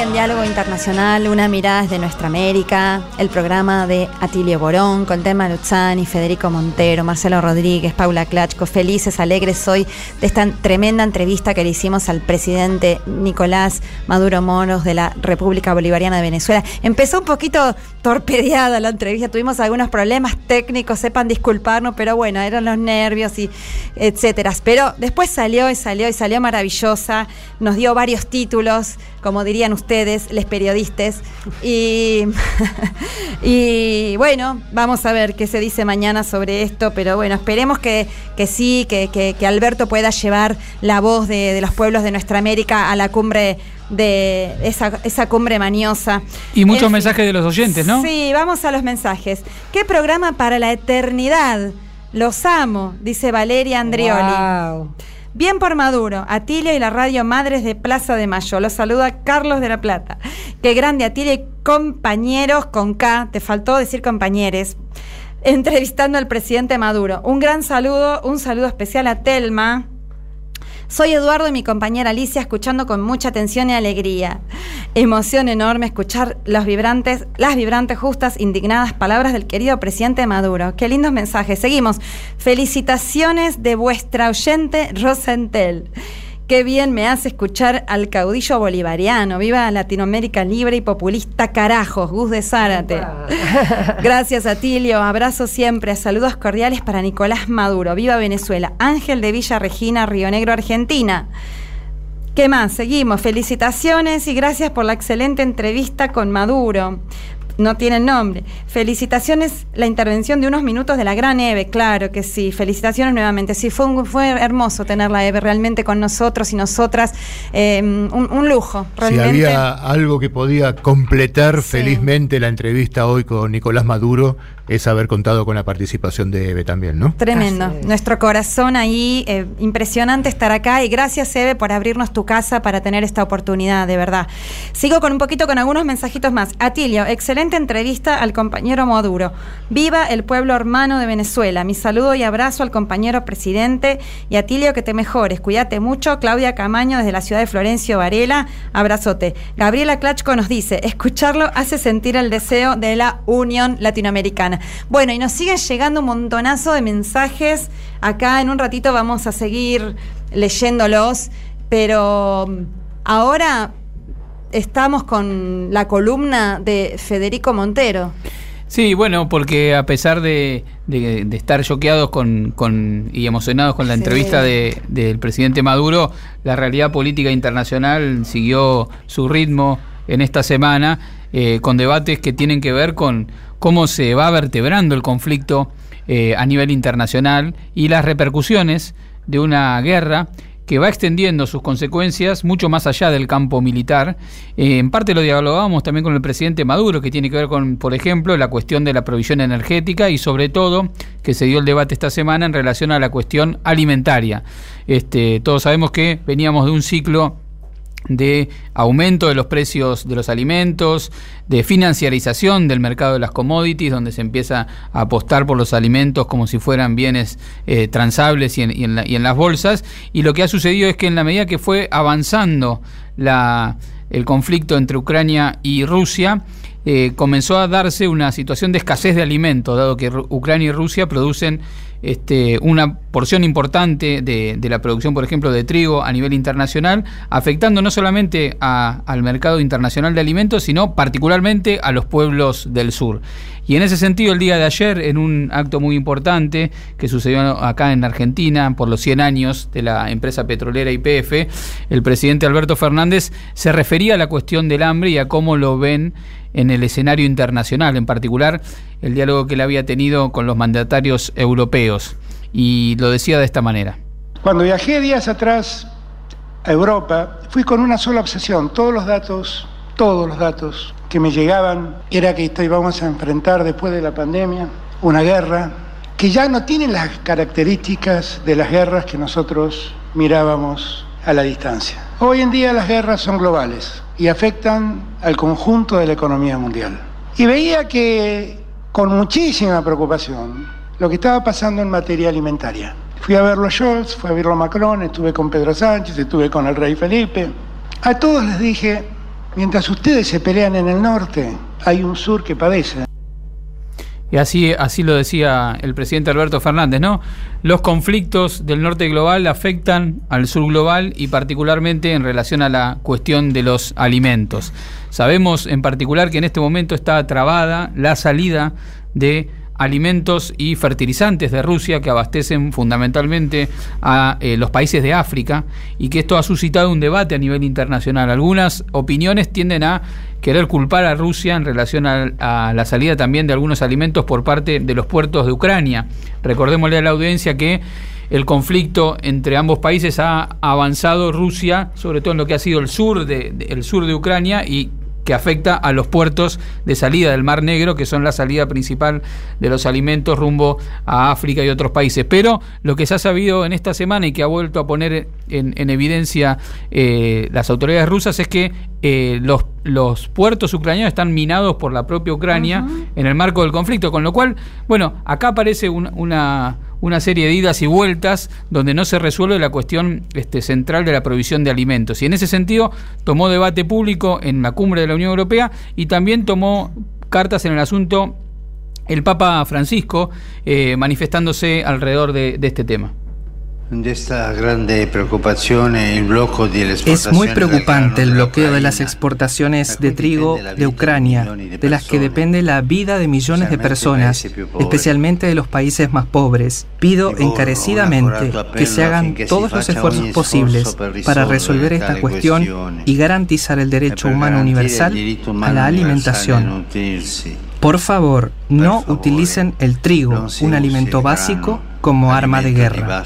En Diálogo Internacional, una mirada desde nuestra América, el programa de Atilio Borón con Tema Luzzani, Federico Montero, Marcelo Rodríguez, Paula Klachko, felices, alegres hoy de esta tremenda entrevista que le hicimos al presidente Nicolás Maduro Moros de la República Bolivariana de Venezuela. Empezó un poquito torpedeada la entrevista, tuvimos algunos problemas técnicos, sepan disculparnos, pero bueno, eran los nervios y etcétera. Pero después salió y salió y salió maravillosa, nos dio varios títulos, como dirían ustedes, les periodistas. Y, *laughs* y bueno, vamos a ver qué se dice mañana sobre esto, pero bueno, esperemos que, que sí, que, que- que Alberto pueda llevar la voz de, de los pueblos de nuestra América a la cumbre de esa, esa cumbre maniosa. Y muchos En- mensajes de los oyentes, ¿no? Sí, vamos a los mensajes. ¿Qué programa para la eternidad? Los amo, dice Valeria Andrioli. Bien por Maduro, Atilio y la radio Madres de Plaza de Mayo. Los saluda Carlos de la Plata. Qué grande Atilio y compañeros con K, te faltó decir compañeros. Entrevistando al presidente Maduro. Un gran saludo, un saludo especial a Telma. Soy Eduardo y mi compañera Alicia escuchando con mucha atención y alegría. Emoción enorme escuchar los vibrantes, las vibrantes, justas, indignadas palabras del querido presidente Maduro. Qué lindos mensajes. Seguimos. Felicitaciones de vuestra oyente Rosentel. Qué bien me hace escuchar al caudillo bolivariano. Viva Latinoamérica libre y populista, carajos, Gus de Zárate. Gracias, Atilio. Abrazo siempre. Saludos cordiales para Nicolás Maduro. Viva Venezuela. Ángel de Villa Regina, Río Negro, Argentina. ¿Qué más? Seguimos. Felicitaciones y gracias por la excelente entrevista con Maduro. No tiene nombre. Felicitaciones, la intervención de unos minutos de la gran Eve, claro que sí. Felicitaciones nuevamente. Sí, fue, un- fue hermoso tenerla Eve realmente con nosotros y nosotras. Eh, un, un lujo, Si realmente. había algo que podía completar felizmente la entrevista hoy con Nicolás Maduro, es haber contado con la participación de Eve también, ¿no? Tremendo. Nuestro corazón ahí, eh, impresionante estar acá y gracias Eve por abrirnos tu casa para tener esta oportunidad, de verdad. Sigo con un poquito con algunos mensajitos más. Atilio, excelente entrevista al compañero Maduro. Viva el pueblo hermano de Venezuela. Mi saludo y abrazo al compañero presidente y Atilio que te mejores. Cuídate mucho. Claudia Camaño desde la ciudad de Florencio Varela. Abrazote. Gabriela Klachko nos dice, escucharlo hace sentir el deseo de la unión latinoamericana. Bueno, y nos siguen llegando un montonazo de mensajes. Acá en un ratito vamos a seguir leyéndolos, pero mm, ahora estamos con la columna de Federico Montero. Sí, bueno, porque a pesar de, de- de estar choqueados con, con- y emocionados con la Sí. entrevista de- del presidente Maduro, la realidad política internacional siguió su ritmo en esta semana, eh, con debates que tienen que ver con cómo se va vertebrando el conflicto eh, a nivel internacional y las repercusiones de una guerra que va extendiendo sus consecuencias mucho más allá del campo militar. Eh, en parte lo dialogábamos también con el presidente Maduro, que tiene que ver con, por ejemplo, la cuestión de la provisión energética y sobre todo que se dio el debate esta semana en relación a la cuestión alimentaria. Este, todos sabemos que veníamos de un ciclo de aumento de los precios de los alimentos, de financiarización del mercado de las commodities, donde se empieza a apostar por los alimentos como si fueran bienes eh, transables y en, la- y en las bolsas. Y lo que ha sucedido es que en la medida que fue avanzando la, el conflicto entre Ucrania y Rusia, eh, comenzó a darse una situación de escasez de alimentos, dado que Ucrania y Rusia producen este, una porción importante de, la producción, por ejemplo, de trigo a nivel internacional, afectando no solamente al mercado internacional de alimentos, sino particularmente a los pueblos del sur. Y en ese sentido, el día de ayer, en un acto muy importante que sucedió acá en Argentina por los 100 años de la empresa petrolera YPF, el presidente Alberto Fernández se refería a la cuestión del hambre y a cómo lo ven en el escenario internacional, en particular el diálogo que él había tenido con los mandatarios europeos. Y lo decía de esta manera. Cuando viajé días atrás a Europa, fui con una sola obsesión, todos los datos, todos los datos que me llegaban era que íbamos a enfrentar después de la pandemia una guerra que ya no tiene las características de las guerras que nosotros mirábamos a la distancia. Hoy en día las guerras son globales y afectan al conjunto de la economía mundial. Y veía que con muchísima preocupación lo que estaba pasando en materia alimentaria. Fui a verlo a Scholz, fui a verlo a Macron, estuve con Pedro Sánchez, estuve con el rey Felipe. A todos les dije, Mientras ustedes se pelean en el norte, hay un sur que padece. Y así, así lo decía el presidente Alberto Fernández, ¿no? Los conflictos del norte global afectan al sur global y particularmente en relación a la cuestión de los alimentos. Sabemos en particular que en este momento está trabada la salida de alimentos y fertilizantes de Rusia que abastecen fundamentalmente a eh, los países de África y que esto ha suscitado un debate a nivel internacional. Algunas opiniones tienden a querer culpar a Rusia en relación a, la salida también de algunos alimentos por parte de los puertos de Ucrania. Recordémosle a la audiencia que el conflicto entre ambos países ha avanzado Rusia, sobre todo en lo que ha sido el sur de, el sur de Ucrania y que afecta a los puertos de salida del Mar Negro, que son la salida principal de los alimentos rumbo a África y otros países. Pero lo que se ha sabido en esta semana y que ha vuelto a poner en, evidencia eh, las autoridades rusas es que eh, los, los, puertos ucranianos están minados por la propia Ucrania en el marco del conflicto, con lo cual, bueno, acá aparece una una serie de idas y vueltas donde no se resuelve la cuestión este, central de la provisión de alimentos. Y en ese sentido tomó debate público en la cumbre de la Unión Europea y también tomó cartas en el asunto el Papa Francisco eh, manifestándose alrededor de este tema. Es muy preocupante el bloqueo de las exportaciones de trigo de Ucrania, de las que depende la vida de millones de personas, especialmente de los países más pobres. Pido encarecidamente que se hagan todos los esfuerzos posibles para resolver esta cuestión y garantizar el derecho humano universal a la alimentación. Por favor, no utilicen el trigo, un alimento básico, como arma de guerra.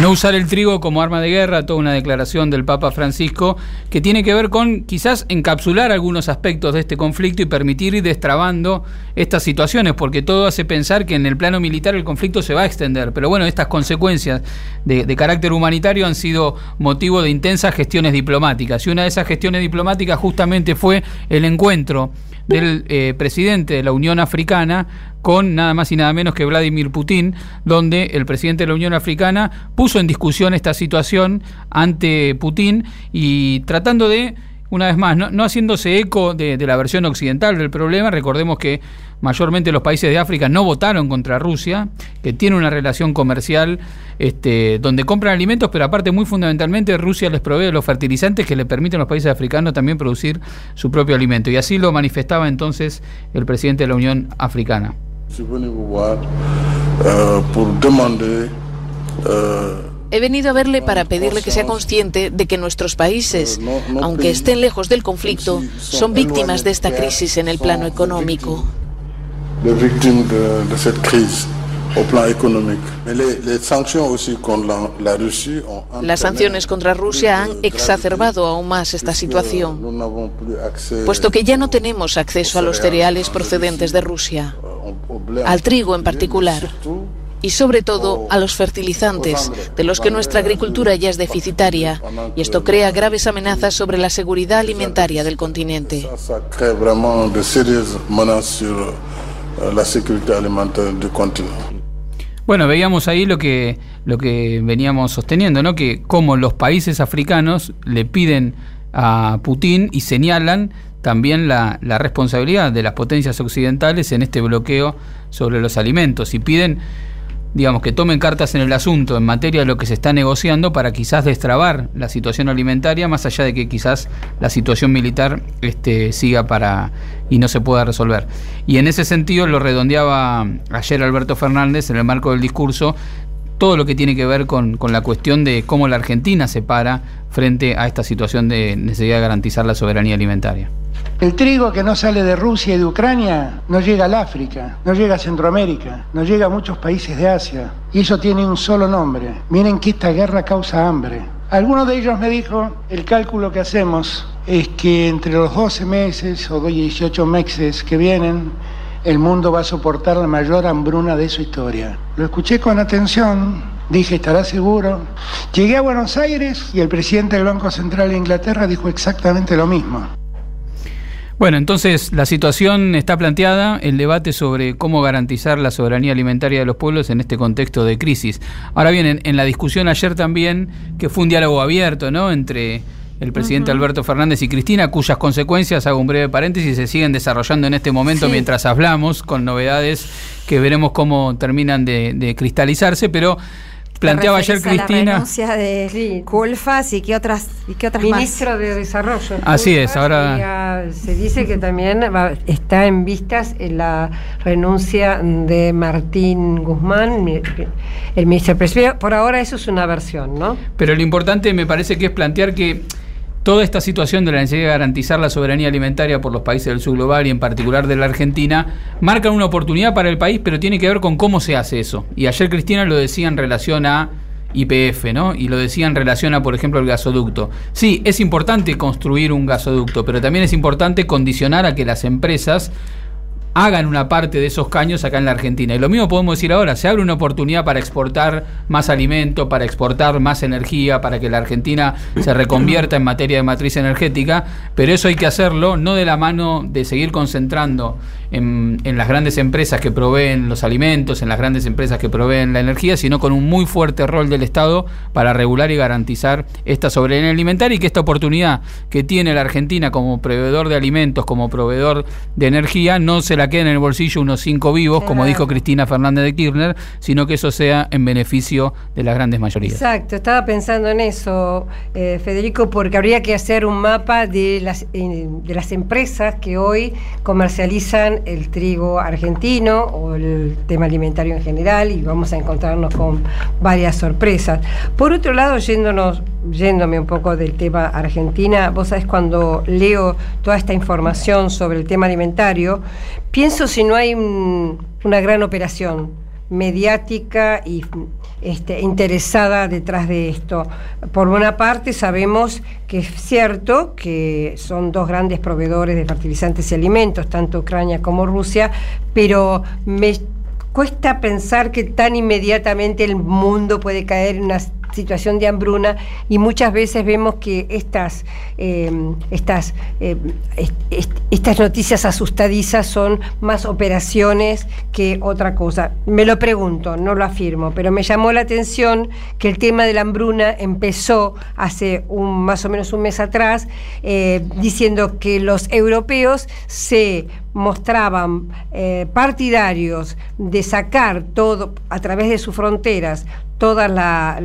No usar el trigo como arma de guerra, toda una declaración del Papa Francisco que tiene que ver con quizás encapsular algunos aspectos de este conflicto y permitir ir destrabando estas situaciones, porque todo hace pensar que en el plano militar el conflicto se va a extender. Pero bueno, estas consecuencias de, de carácter humanitario han sido motivo de intensas gestiones diplomáticas. Y una de esas gestiones diplomáticas justamente fue el encuentro del eh, presidente de la Unión Africana con nada más y nada menos que Vladimir Putin, donde el presidente de la Unión Africana puso en discusión esta situación ante Putin y tratando de una vez más, no, haciéndose eco de, la versión occidental del problema, recordemos que mayormente los países de África no votaron contra Rusia, que tiene una relación comercial este, donde compran alimentos, pero aparte muy fundamentalmente Rusia les provee los fertilizantes que le permiten a los países africanos también producir su propio alimento. Y así lo manifestaba entonces el presidente de la Unión Africana. He venido a verle para pedirle que sea consciente de que nuestros países, aunque estén lejos del conflicto, son víctimas de esta crisis en el plano económico. Las sanciones contra Rusia han exacerbado aún más esta situación, puesto que ya no tenemos acceso a los cereales procedentes de Rusia, al trigo en particular y sobre todo a los fertilizantes, de los que nuestra agricultura ya es deficitaria, y esto crea graves amenazas sobre la seguridad alimentaria del continente. Bueno, veíamos ahí lo que, lo que veníamos sosteniendo, ¿no? Que como los países africanos le piden a Putin y señalan también la, la responsabilidad de las potencias occidentales en este bloqueo sobre los alimentos y piden digamos, que tomen cartas en el asunto en materia de lo que se está negociando para quizás destrabar la situación alimentaria, más allá de que quizás la situación militar este, siga para y no se pueda resolver. Y en ese sentido lo redondeaba ayer Alberto Fernández en el marco del discurso todo lo que tiene que ver con, con la cuestión de cómo la Argentina se para frente a esta situación de necesidad de garantizar la soberanía alimentaria. El trigo que no sale de Rusia y de Ucrania no llega al África, no llega a Centroamérica, no llega a muchos países de Asia. Y eso tiene un solo nombre. Miren que esta guerra causa hambre. Alguno de ellos me dijo, el cálculo que hacemos es que entre los 12 meses o 18 meses que vienen, el mundo va a soportar la mayor hambruna de su historia. Lo escuché con atención, dije, ¿estará seguro? Llegué a Buenos Aires y el presidente del Banco Central de Inglaterra dijo exactamente lo mismo. Bueno, entonces la situación está planteada, el debate sobre cómo garantizar la soberanía alimentaria de los pueblos en este contexto de crisis. Ahora bien, en, la discusión ayer también, que fue un diálogo abierto, ¿no? Entre el presidente Alberto Fernández y Cristina, cuyas consecuencias, hago un breve paréntesis, se siguen desarrollando en este momento mientras hablamos, con novedades que veremos cómo terminan de, de cristalizarse, pero planteaba ayer Cristina. La renuncia de Culfas y qué otras, y qué otras Ministro de Desarrollo. Así es, ahora. Uh, se dice que también va, está en vistas la renuncia de Martín Guzmán, el ministro presidente. Por ahora eso es una versión, ¿no? Pero lo importante me parece que es plantear que Toda esta situación de la necesidad de garantizar la soberanía alimentaria por los países del sur global y en particular de la Argentina marca una oportunidad para el país, pero tiene que ver con cómo se hace eso. Y ayer Cristina lo decía en relación a IPF, ¿no? Y lo decía en relación a, por ejemplo, el gasoducto. Sí, es importante construir un gasoducto, pero también es importante condicionar a que las empresas hagan una parte de esos caños acá en la Argentina. Y lo mismo podemos decir ahora, se abre una oportunidad para exportar más alimento, para exportar más energía, para que la Argentina se reconvierta en materia de matriz energética, pero eso hay que hacerlo no de la mano de seguir concentrando en, en las grandes empresas que proveen los alimentos, en las grandes empresas que proveen la energía, sino con un muy fuerte rol del Estado para regular y garantizar esta soberanía alimentaria y que esta oportunidad que tiene la Argentina como proveedor de alimentos, como proveedor de energía, no se la queden en el bolsillo unos cinco vivos, como dijo Cristina Fernández de Kirchner, sino que eso sea en beneficio de las grandes mayorías. Exacto, estaba pensando en eso, eh, Federico, porque habría que hacer un mapa de las, eh, de las empresas que hoy comercializan el trigo argentino o el tema alimentario en general y vamos a encontrarnos con varias sorpresas. Por otro lado, yéndome un poco del tema Argentina, vos sabés cuando leo toda esta información sobre el tema alimentario, pienso si no hay un, una gran operación mediática y este, interesada detrás de esto. Por una parte sabemos que es cierto que son dos grandes proveedores de fertilizantes y alimentos, tanto Ucrania como Rusia, pero me cuesta pensar que tan inmediatamente el mundo puede caer en una situación de hambruna y muchas veces vemos que estas, eh, estas, est estas noticias asustadizas son más operaciones que otra cosa. Me lo pregunto, no lo afirmo, pero me llamó la atención que el tema de la hambruna empezó hace un, más o menos un mes atrás, eh, diciendo que los europeos se mostraban eh, partidarios de sacar todo a través de sus fronteras toda la,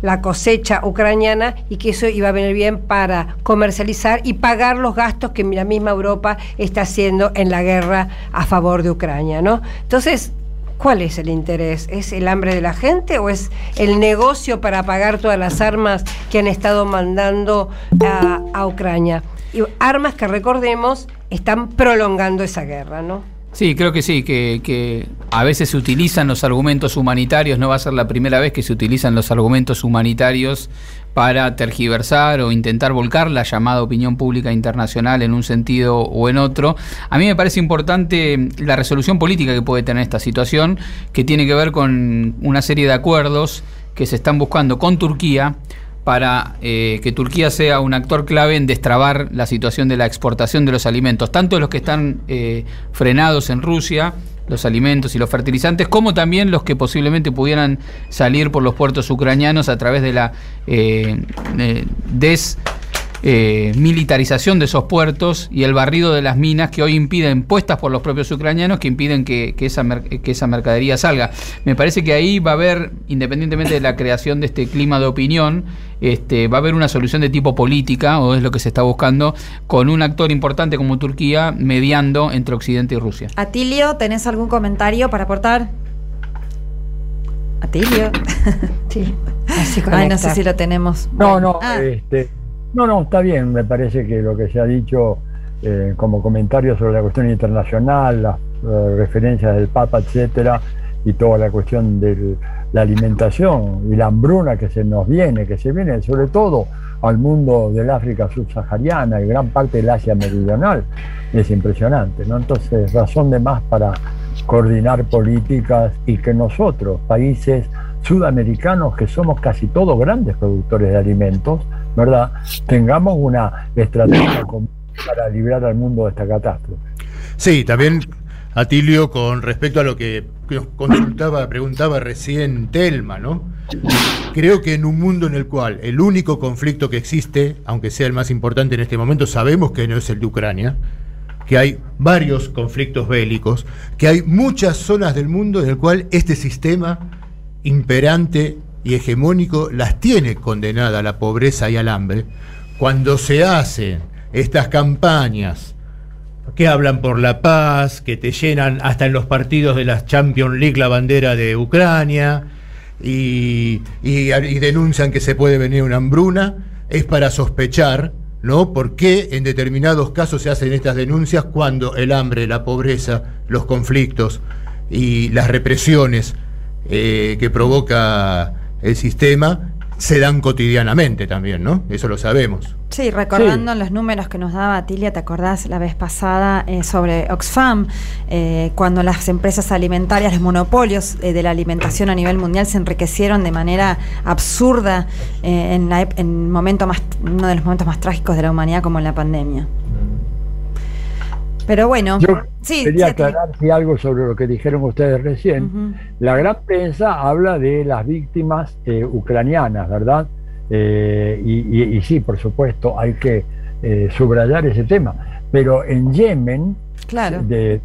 la, cosecha ucraniana y que eso iba a venir bien para comercializar y pagar los gastos que la misma Europa está haciendo en la guerra a favor de Ucrania, ¿no? Entonces, ¿cuál es el interés? ¿Es el hambre de la gente o es el negocio para pagar todas las armas que han estado mandando a, a Ucrania? Y armas que recordemos están prolongando esa guerra, ¿no? Sí, creo que sí, que, que, a veces se utilizan los argumentos humanitarios, no va a ser la primera vez que se utilizan los argumentos humanitarios para tergiversar o intentar volcar la llamada opinión pública internacional en un sentido o en otro. A mí me parece importante la resolución política que puede tener esta situación, que tiene que ver con una serie de acuerdos que se están buscando con Turquía para eh, que Turquía sea un actor clave en destrabar la situación de la exportación de los alimentos, tanto los que están eh, frenados en Rusia, los alimentos y los fertilizantes, como también los que posiblemente pudieran salir por los puertos ucranianos a través de la eh, des eh, militarización de esos puertos y el barrido de las minas que hoy impiden, puestas por los propios ucranianos, que impiden que, esa, que esa mercadería salga. Me parece que ahí va a haber, independientemente de la creación de este clima de opinión, este, va a haber una solución de tipo política, o es lo que se está buscando, con un actor importante como Turquía mediando entre Occidente y Rusia. Atilio, ¿tenés algún comentario para aportar? Atilio. Sí. *laughs* Ay, no sé si lo tenemos. No, no, Ah, este, no, no, está bien. Me parece que lo que se ha dicho eh, como comentario sobre la cuestión internacional, las eh, referencias del Papa, etcétera, y toda la cuestión de la alimentación y la hambruna que se nos viene, que se viene sobre todo al mundo del África subsahariana y gran parte del Asia meridional, es impresionante, ¿no? Entonces, razón de más para coordinar políticas y que nosotros, países sudamericanos que somos casi todos grandes productores de alimentos, ¿verdad? Tengamos una estrategia *coughs* común para librar al mundo de esta catástrofe. Sí, también Atilio, con respecto a lo que consultaba, preguntaba recién Telma, ¿no? Creo que en un mundo en el cual el único conflicto que existe, aunque sea el más importante en este momento, sabemos que no es el de Ucrania, que hay varios conflictos bélicos, que hay muchas zonas del mundo en el cual este sistema imperante y hegemónico las tiene condenada a la pobreza y al hambre, cuando se hacen estas campañas que hablan por la paz, que te llenan hasta en los partidos de la Champions League la bandera de Ucrania y, y- denuncian que se puede venir una hambruna, es para sospechar, ¿no? ¿Por qué en determinados casos se hacen estas denuncias cuando el hambre, la pobreza, los conflictos y las represiones eh, que provoca el sistema se dan cotidianamente también, ¿no? Eso lo sabemos. Sí, recordando los números que nos daba Atilia, ¿te acordás la vez pasada eh, sobre Oxfam? Eh, cuando las empresas alimentarias, los monopolios eh, de la alimentación a nivel mundial se enriquecieron de manera absurda eh, en, la en el momento más, uno de los momentos más trágicos de la humanidad como en la pandemia. Pero bueno, Yo sí, quería aclarar sí, algo sobre lo que dijeron ustedes recién. La gran prensa habla de las víctimas eh, ucranianas, ¿verdad? Eh, y, y- y sí, por supuesto, hay que eh, subrayar ese tema. Pero en Yemen Claro. de-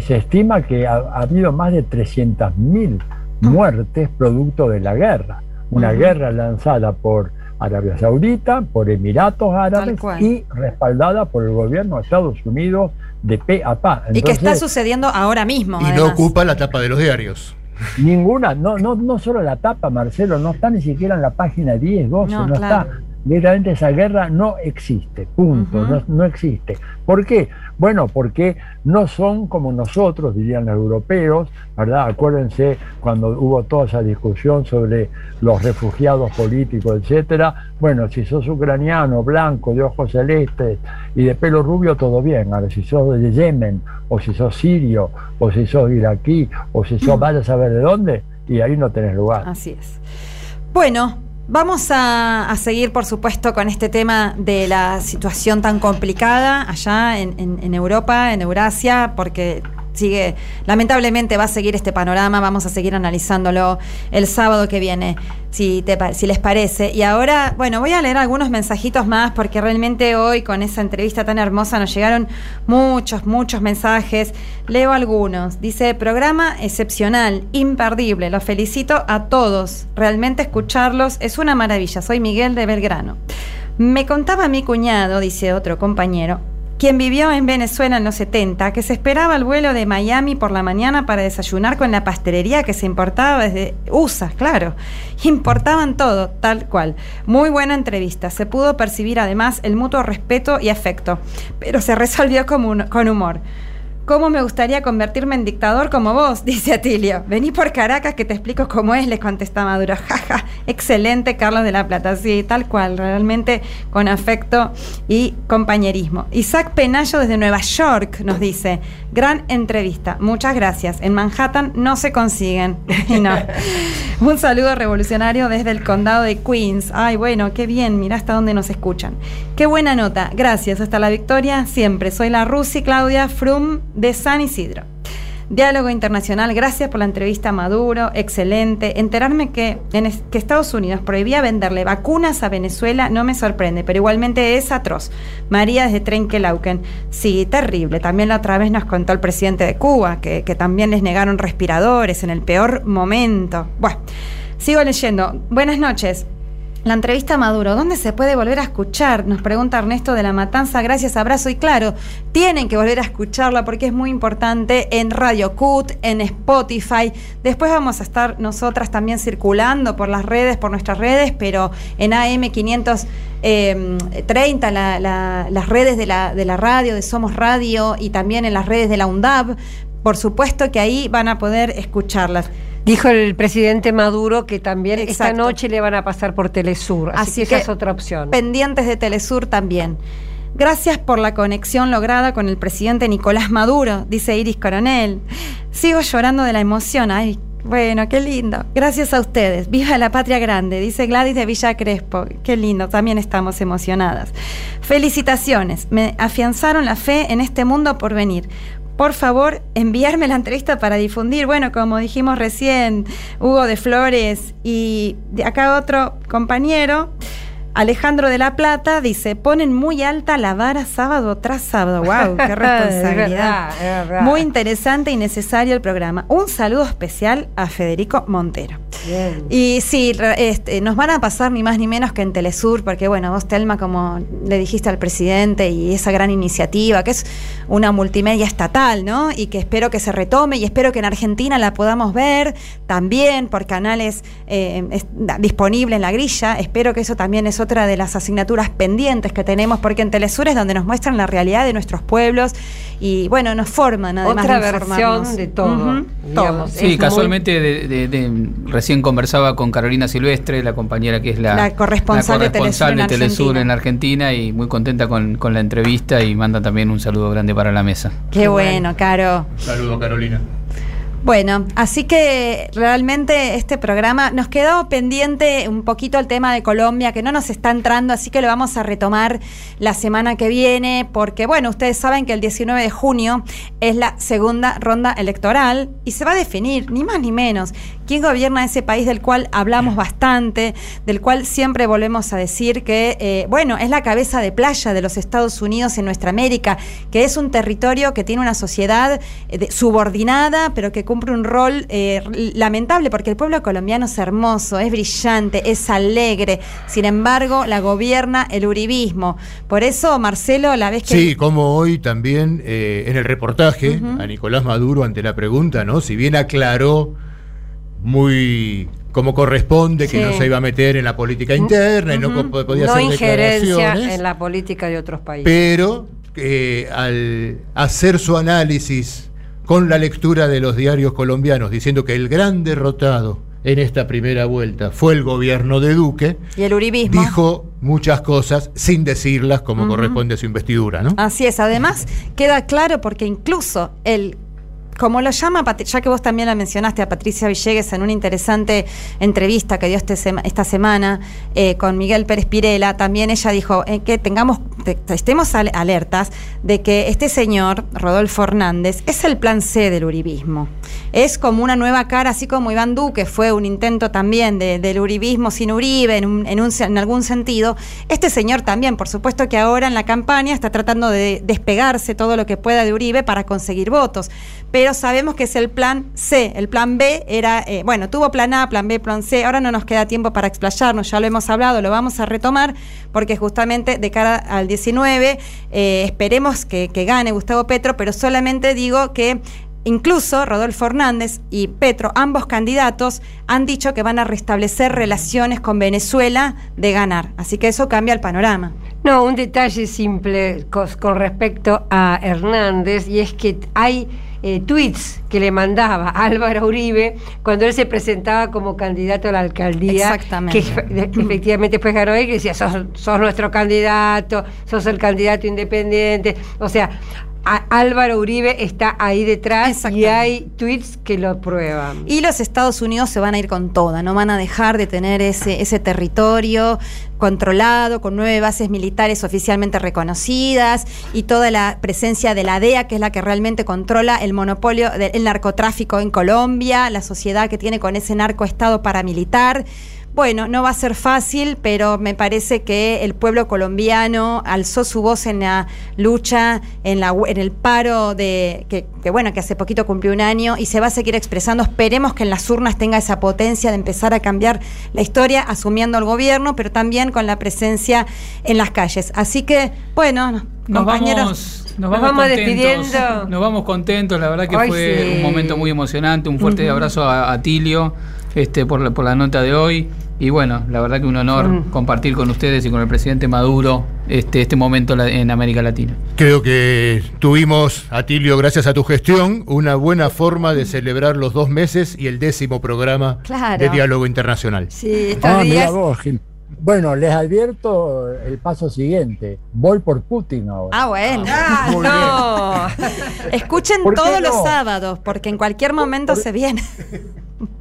se estima que ha, ha habido más de 300.000 muertes producto de la guerra. Una guerra lanzada por Arabia Saudita, por Emiratos Árabes y respaldada por el gobierno de Estados Unidos de pe a pa. y que está Entonces, sucediendo ahora mismo. Y no ocupa la tapa de los diarios. Ninguna, no, no, no solo la tapa, Marcelo, no está ni siquiera en la página 10, 12, No, no, claro. está. Directamente esa guerra no existe, punto, no existe. ¿Por qué? Bueno, porque no son como nosotros, dirían los europeos, ¿verdad? Acuérdense cuando hubo toda esa discusión sobre los refugiados políticos, etcétera. Bueno, si sos ucraniano, blanco, de ojos celestes y de pelo rubio, todo bien. Ahora, si sos de Yemen, o si sos sirio, o si sos iraquí, o si sos vaya a saber de dónde, y ahí no tenés lugar. Así es. Bueno, vamos a, seguir, por supuesto, con este tema de la situación tan complicada allá en- en Europa, en Eurasia, porque sigue, lamentablemente va a seguir este panorama, vamos a seguir analizándolo el sábado que viene, si, si les parece. Y ahora, bueno, voy a leer algunos mensajitos más, porque realmente hoy con esa entrevista tan hermosa nos llegaron muchos, muchos mensajes. Leo algunos. Dice, programa excepcional, imperdible. Los felicito a todos. Realmente escucharlos es una maravilla. Soy Miguel de Belgrano. Me contaba mi cuñado, dice otro compañero, quien vivió en Venezuela en los 70, que se esperaba el vuelo de Miami por la mañana para desayunar con la pastelería que se importaba desde USA, claro. Importaban todo, tal cual. Muy buena entrevista. Se pudo percibir además el mutuo respeto y afecto, pero se resolvió con, con humor. ¿Cómo me gustaría convertirme en dictador como vos? *laughs* Dice Atilio. Vení por Caracas que te explico cómo es, le contesta Maduro. *laughs* Jaja, excelente Carlos de la Plata. Sí, tal cual, realmente con afecto y compañerismo. Isaac Penayo desde Nueva York nos dice, gran entrevista, muchas gracias. En Manhattan no se consiguen. *laughs* Y no. Un saludo revolucionario desde el condado de Queens. Ay, bueno, qué bien, mirá hasta dónde nos escuchan. Qué buena nota. Gracias, hasta la victoria siempre. Soy la Rusi Claudia Frum de San Isidro. Diálogo Internacional, gracias por la entrevista Maduro, excelente. Enterarme que, en que Estados Unidos prohibía venderle vacunas a Venezuela no me sorprende, pero igualmente es atroz. María desde Trenquelauquen, sí, terrible. También la otra vez nos contó el presidente de Cuba, que, que también les negaron respiradores en el peor momento. Bueno, sigo leyendo. Buenas noches. La entrevista a Maduro, ¿dónde se puede volver a escuchar? Nos pregunta Ernesto de la Matanza. Gracias, abrazo. Y claro, tienen que volver a escucharla porque es muy importante en Radio Cut, en Spotify. Después vamos a estar nosotras también circulando por las redes, por nuestras redes, pero en AM530, las redes de la, de la radio, de Somos Radio y también en las redes de la UNDAB. Por supuesto que ahí van a poder escucharlas. Dijo el presidente Maduro que también esta noche le van a pasar por Telesur, así, que esa es otra opción. Pendientes de Telesur también. Gracias por la conexión lograda con el presidente Nicolás Maduro, dice Iris Coronel. Sigo llorando de la emoción. Ay, bueno, qué lindo. Gracias a ustedes. Viva la patria grande, dice Gladys de Villa Crespo. Qué lindo, también estamos emocionadas. Felicitaciones. Me afianzaron la fe en este mundo por venir por favor, enviarme la entrevista para difundir. Bueno, como dijimos recién, Hugo de Flores y de acá otro compañero. Alejandro de la Plata dice, ponen muy alta la vara sábado tras sábado. ¡Wow! ¡Qué *laughs* responsabilidad! Muy interesante y necesario el programa. Un saludo especial a Federico Montero. Y sí, este, nos van a pasar ni más ni menos que en Telesur, porque bueno, vos Telma, como le dijiste al presidente, y esa gran iniciativa, que es una multimedia estatal, ¿no? Y que espero que se retome y espero que en Argentina la podamos ver también por canales eh, disponibles en la grilla. Espero que eso también es otra de las asignaturas pendientes que tenemos, porque en Telesur es donde nos muestran la realidad de nuestros pueblos y bueno, nos forman además otra versión de todo. Sí, casualmente de, recién conversaba con Carolina Silvestre, la compañera que es la, corresponsal, de Telesur, en, Argentina. y muy contenta con, con la entrevista y manda también un saludo grande para la mesa. Qué, bueno, Caro. Un saludo, Carolina. Bueno, así que realmente este programa nos quedó pendiente un poquito el tema de Colombia, que no nos está entrando, así que lo vamos a retomar la semana que viene, porque bueno, ustedes saben que el 19 de junio es la segunda ronda electoral y se va a definir, ni más ni menos, quién gobierna ese país del cual hablamos bastante, del cual siempre volvemos a decir que, eh, bueno, es la cabeza de playa de los Estados Unidos en nuestra América, que es un territorio que tiene una sociedad eh, subordinada, pero que cumple un rol eh, lamentable, porque el pueblo colombiano es hermoso, es brillante, es alegre, sin embargo, la gobierna el uribismo. Por eso, Marcelo, la vez que... Sí, como hoy también en el reportaje a Nicolás Maduro ante la pregunta, ¿no? Si bien aclaró muy como corresponde, que no se iba a meter en la política interna y no podía no hacer injerencia en la política de otros países. Pero eh, al hacer su análisis con la lectura de los diarios colombianos, diciendo que el gran derrotado en esta primera vuelta fue el gobierno de Duque, y el uribismo. dijo muchas cosas sin decirlas como corresponde a su investidura, ¿no? Así es, además queda claro porque incluso el como lo llama, ya que vos también la mencionaste a Patricia Villegas en una interesante entrevista que dio este esta semana eh, con Miguel Pérez Pirela, también ella dijo eh, que tengamos, estemos alertas de que este señor, Rodolfo Hernández, es el plan C del uribismo. Es como una nueva cara, así como Iván Duque fue un intento también del uribismo sin Uribe en, algún sentido. Este señor también, por supuesto que ahora en la campaña está tratando de despegarse todo lo que pueda de Uribe para conseguir votos. Pero sabemos que es el plan C. El plan B era, eh, bueno, tuvo plan A, plan B, plan C. Ahora no nos queda tiempo para explayarnos, ya lo hemos hablado, lo vamos a retomar, porque justamente de cara al 19 eh, esperemos que gane Gustavo Petro, pero solamente digo que Incluso Rodolfo Hernández y Petro, ambos candidatos, han dicho que van a restablecer relaciones con Venezuela de ganar. Así que eso cambia el panorama. No, un detalle simple con respecto a Hernández, y es que hay eh, tweets que le mandaba *laughs* Álvaro Uribe cuando él se presentaba como candidato a la alcaldía. Exactamente. Que *laughs* efectivamente después ganó él y decía, sos, sos nuestro candidato, sos el candidato independiente. O sea, a- Álvaro Uribe está ahí detrás y hay tweets que lo prueban. Y los Estados Unidos se van a ir con toda, no van a dejar de tener ese, ese territorio controlado, con nueve bases militares oficialmente reconocidas y toda la presencia de la DEA, que es la que realmente controla el monopolio del narcotráfico en Colombia, la sociedad que tiene con ese narcoestado paramilitar. Bueno, no va a ser fácil, pero me parece que el pueblo colombiano alzó su voz en la lucha, en, la, en el paro de que, que, bueno, que hace poquito cumplió un año y se va a seguir expresando. Esperemos que en las urnas tenga esa potencia de empezar a cambiar la historia, asumiendo el gobierno, pero también con la presencia en las calles. Así que, bueno, Nos compañeros. vamos, nos Nos vamos, contentos. despidiendo. Nos vamos contentos, la verdad que fue sí. un momento muy emocionante. Un fuerte abrazo a, a Tilio este, por, la, por la nota de hoy. Y bueno, la verdad que un honor Mm. compartir con ustedes y con el presidente Maduro este, este momento en América Latina. Creo que tuvimos, Atilio, gracias a tu gestión, una buena forma de celebrar los dos meses y el décimo programa Claro. de Diálogo Internacional. Sí, Ah, mira vos, Gil. Bueno, les advierto el paso siguiente. Voy por Putin ahora. Ah, bueno. Muy no. *laughs* Escuchen ¿Por qué todos no? los sábados, porque en cualquier momento se viene.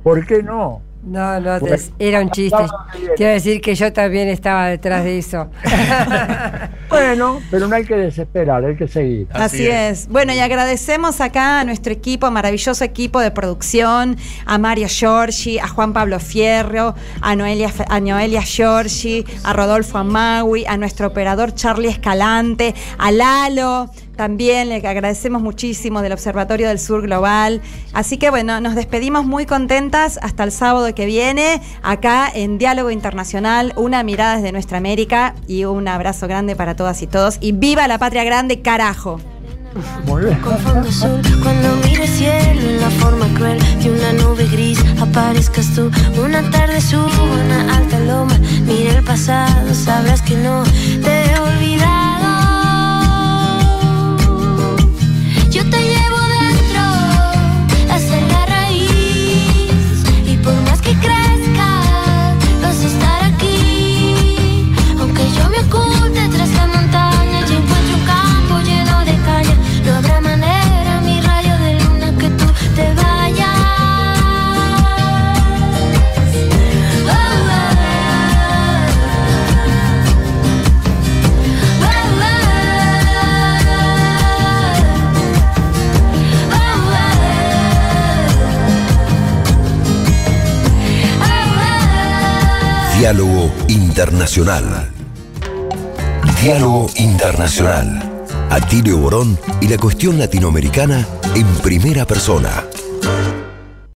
¿Por qué no? No, no, Bueno, era un chiste. a decir que yo también estaba detrás de eso. *laughs* Bueno, pero no hay que desesperar, hay que seguir. Así, es. Bueno, y agradecemos acá a nuestro equipo, maravilloso equipo de producción, a Mario Giorgi, a Juan Pablo Fierro, a Noelia, a Noelia Giorgi, a Rodolfo Amagui, a nuestro operador Charlie Escalante, a Lalo. También le agradecemos muchísimo del Observatorio del Sur Global. Así que bueno, nos despedimos muy contentas hasta el sábado que viene, acá en Diálogo Internacional, una mirada desde nuestra América y un abrazo grande para todas y todos. Y viva la patria grande, carajo. Muy bien. Con fondo azul, cuando mire el cielo en la forma cruel de una nube gris, aparezcas tú. Una tarde subo una alta loma, mire el pasado, sabrás que no te Yo te llevo Diálogo Internacional. Diálogo Internacional. Atilio Borón y la cuestión latinoamericana en primera persona.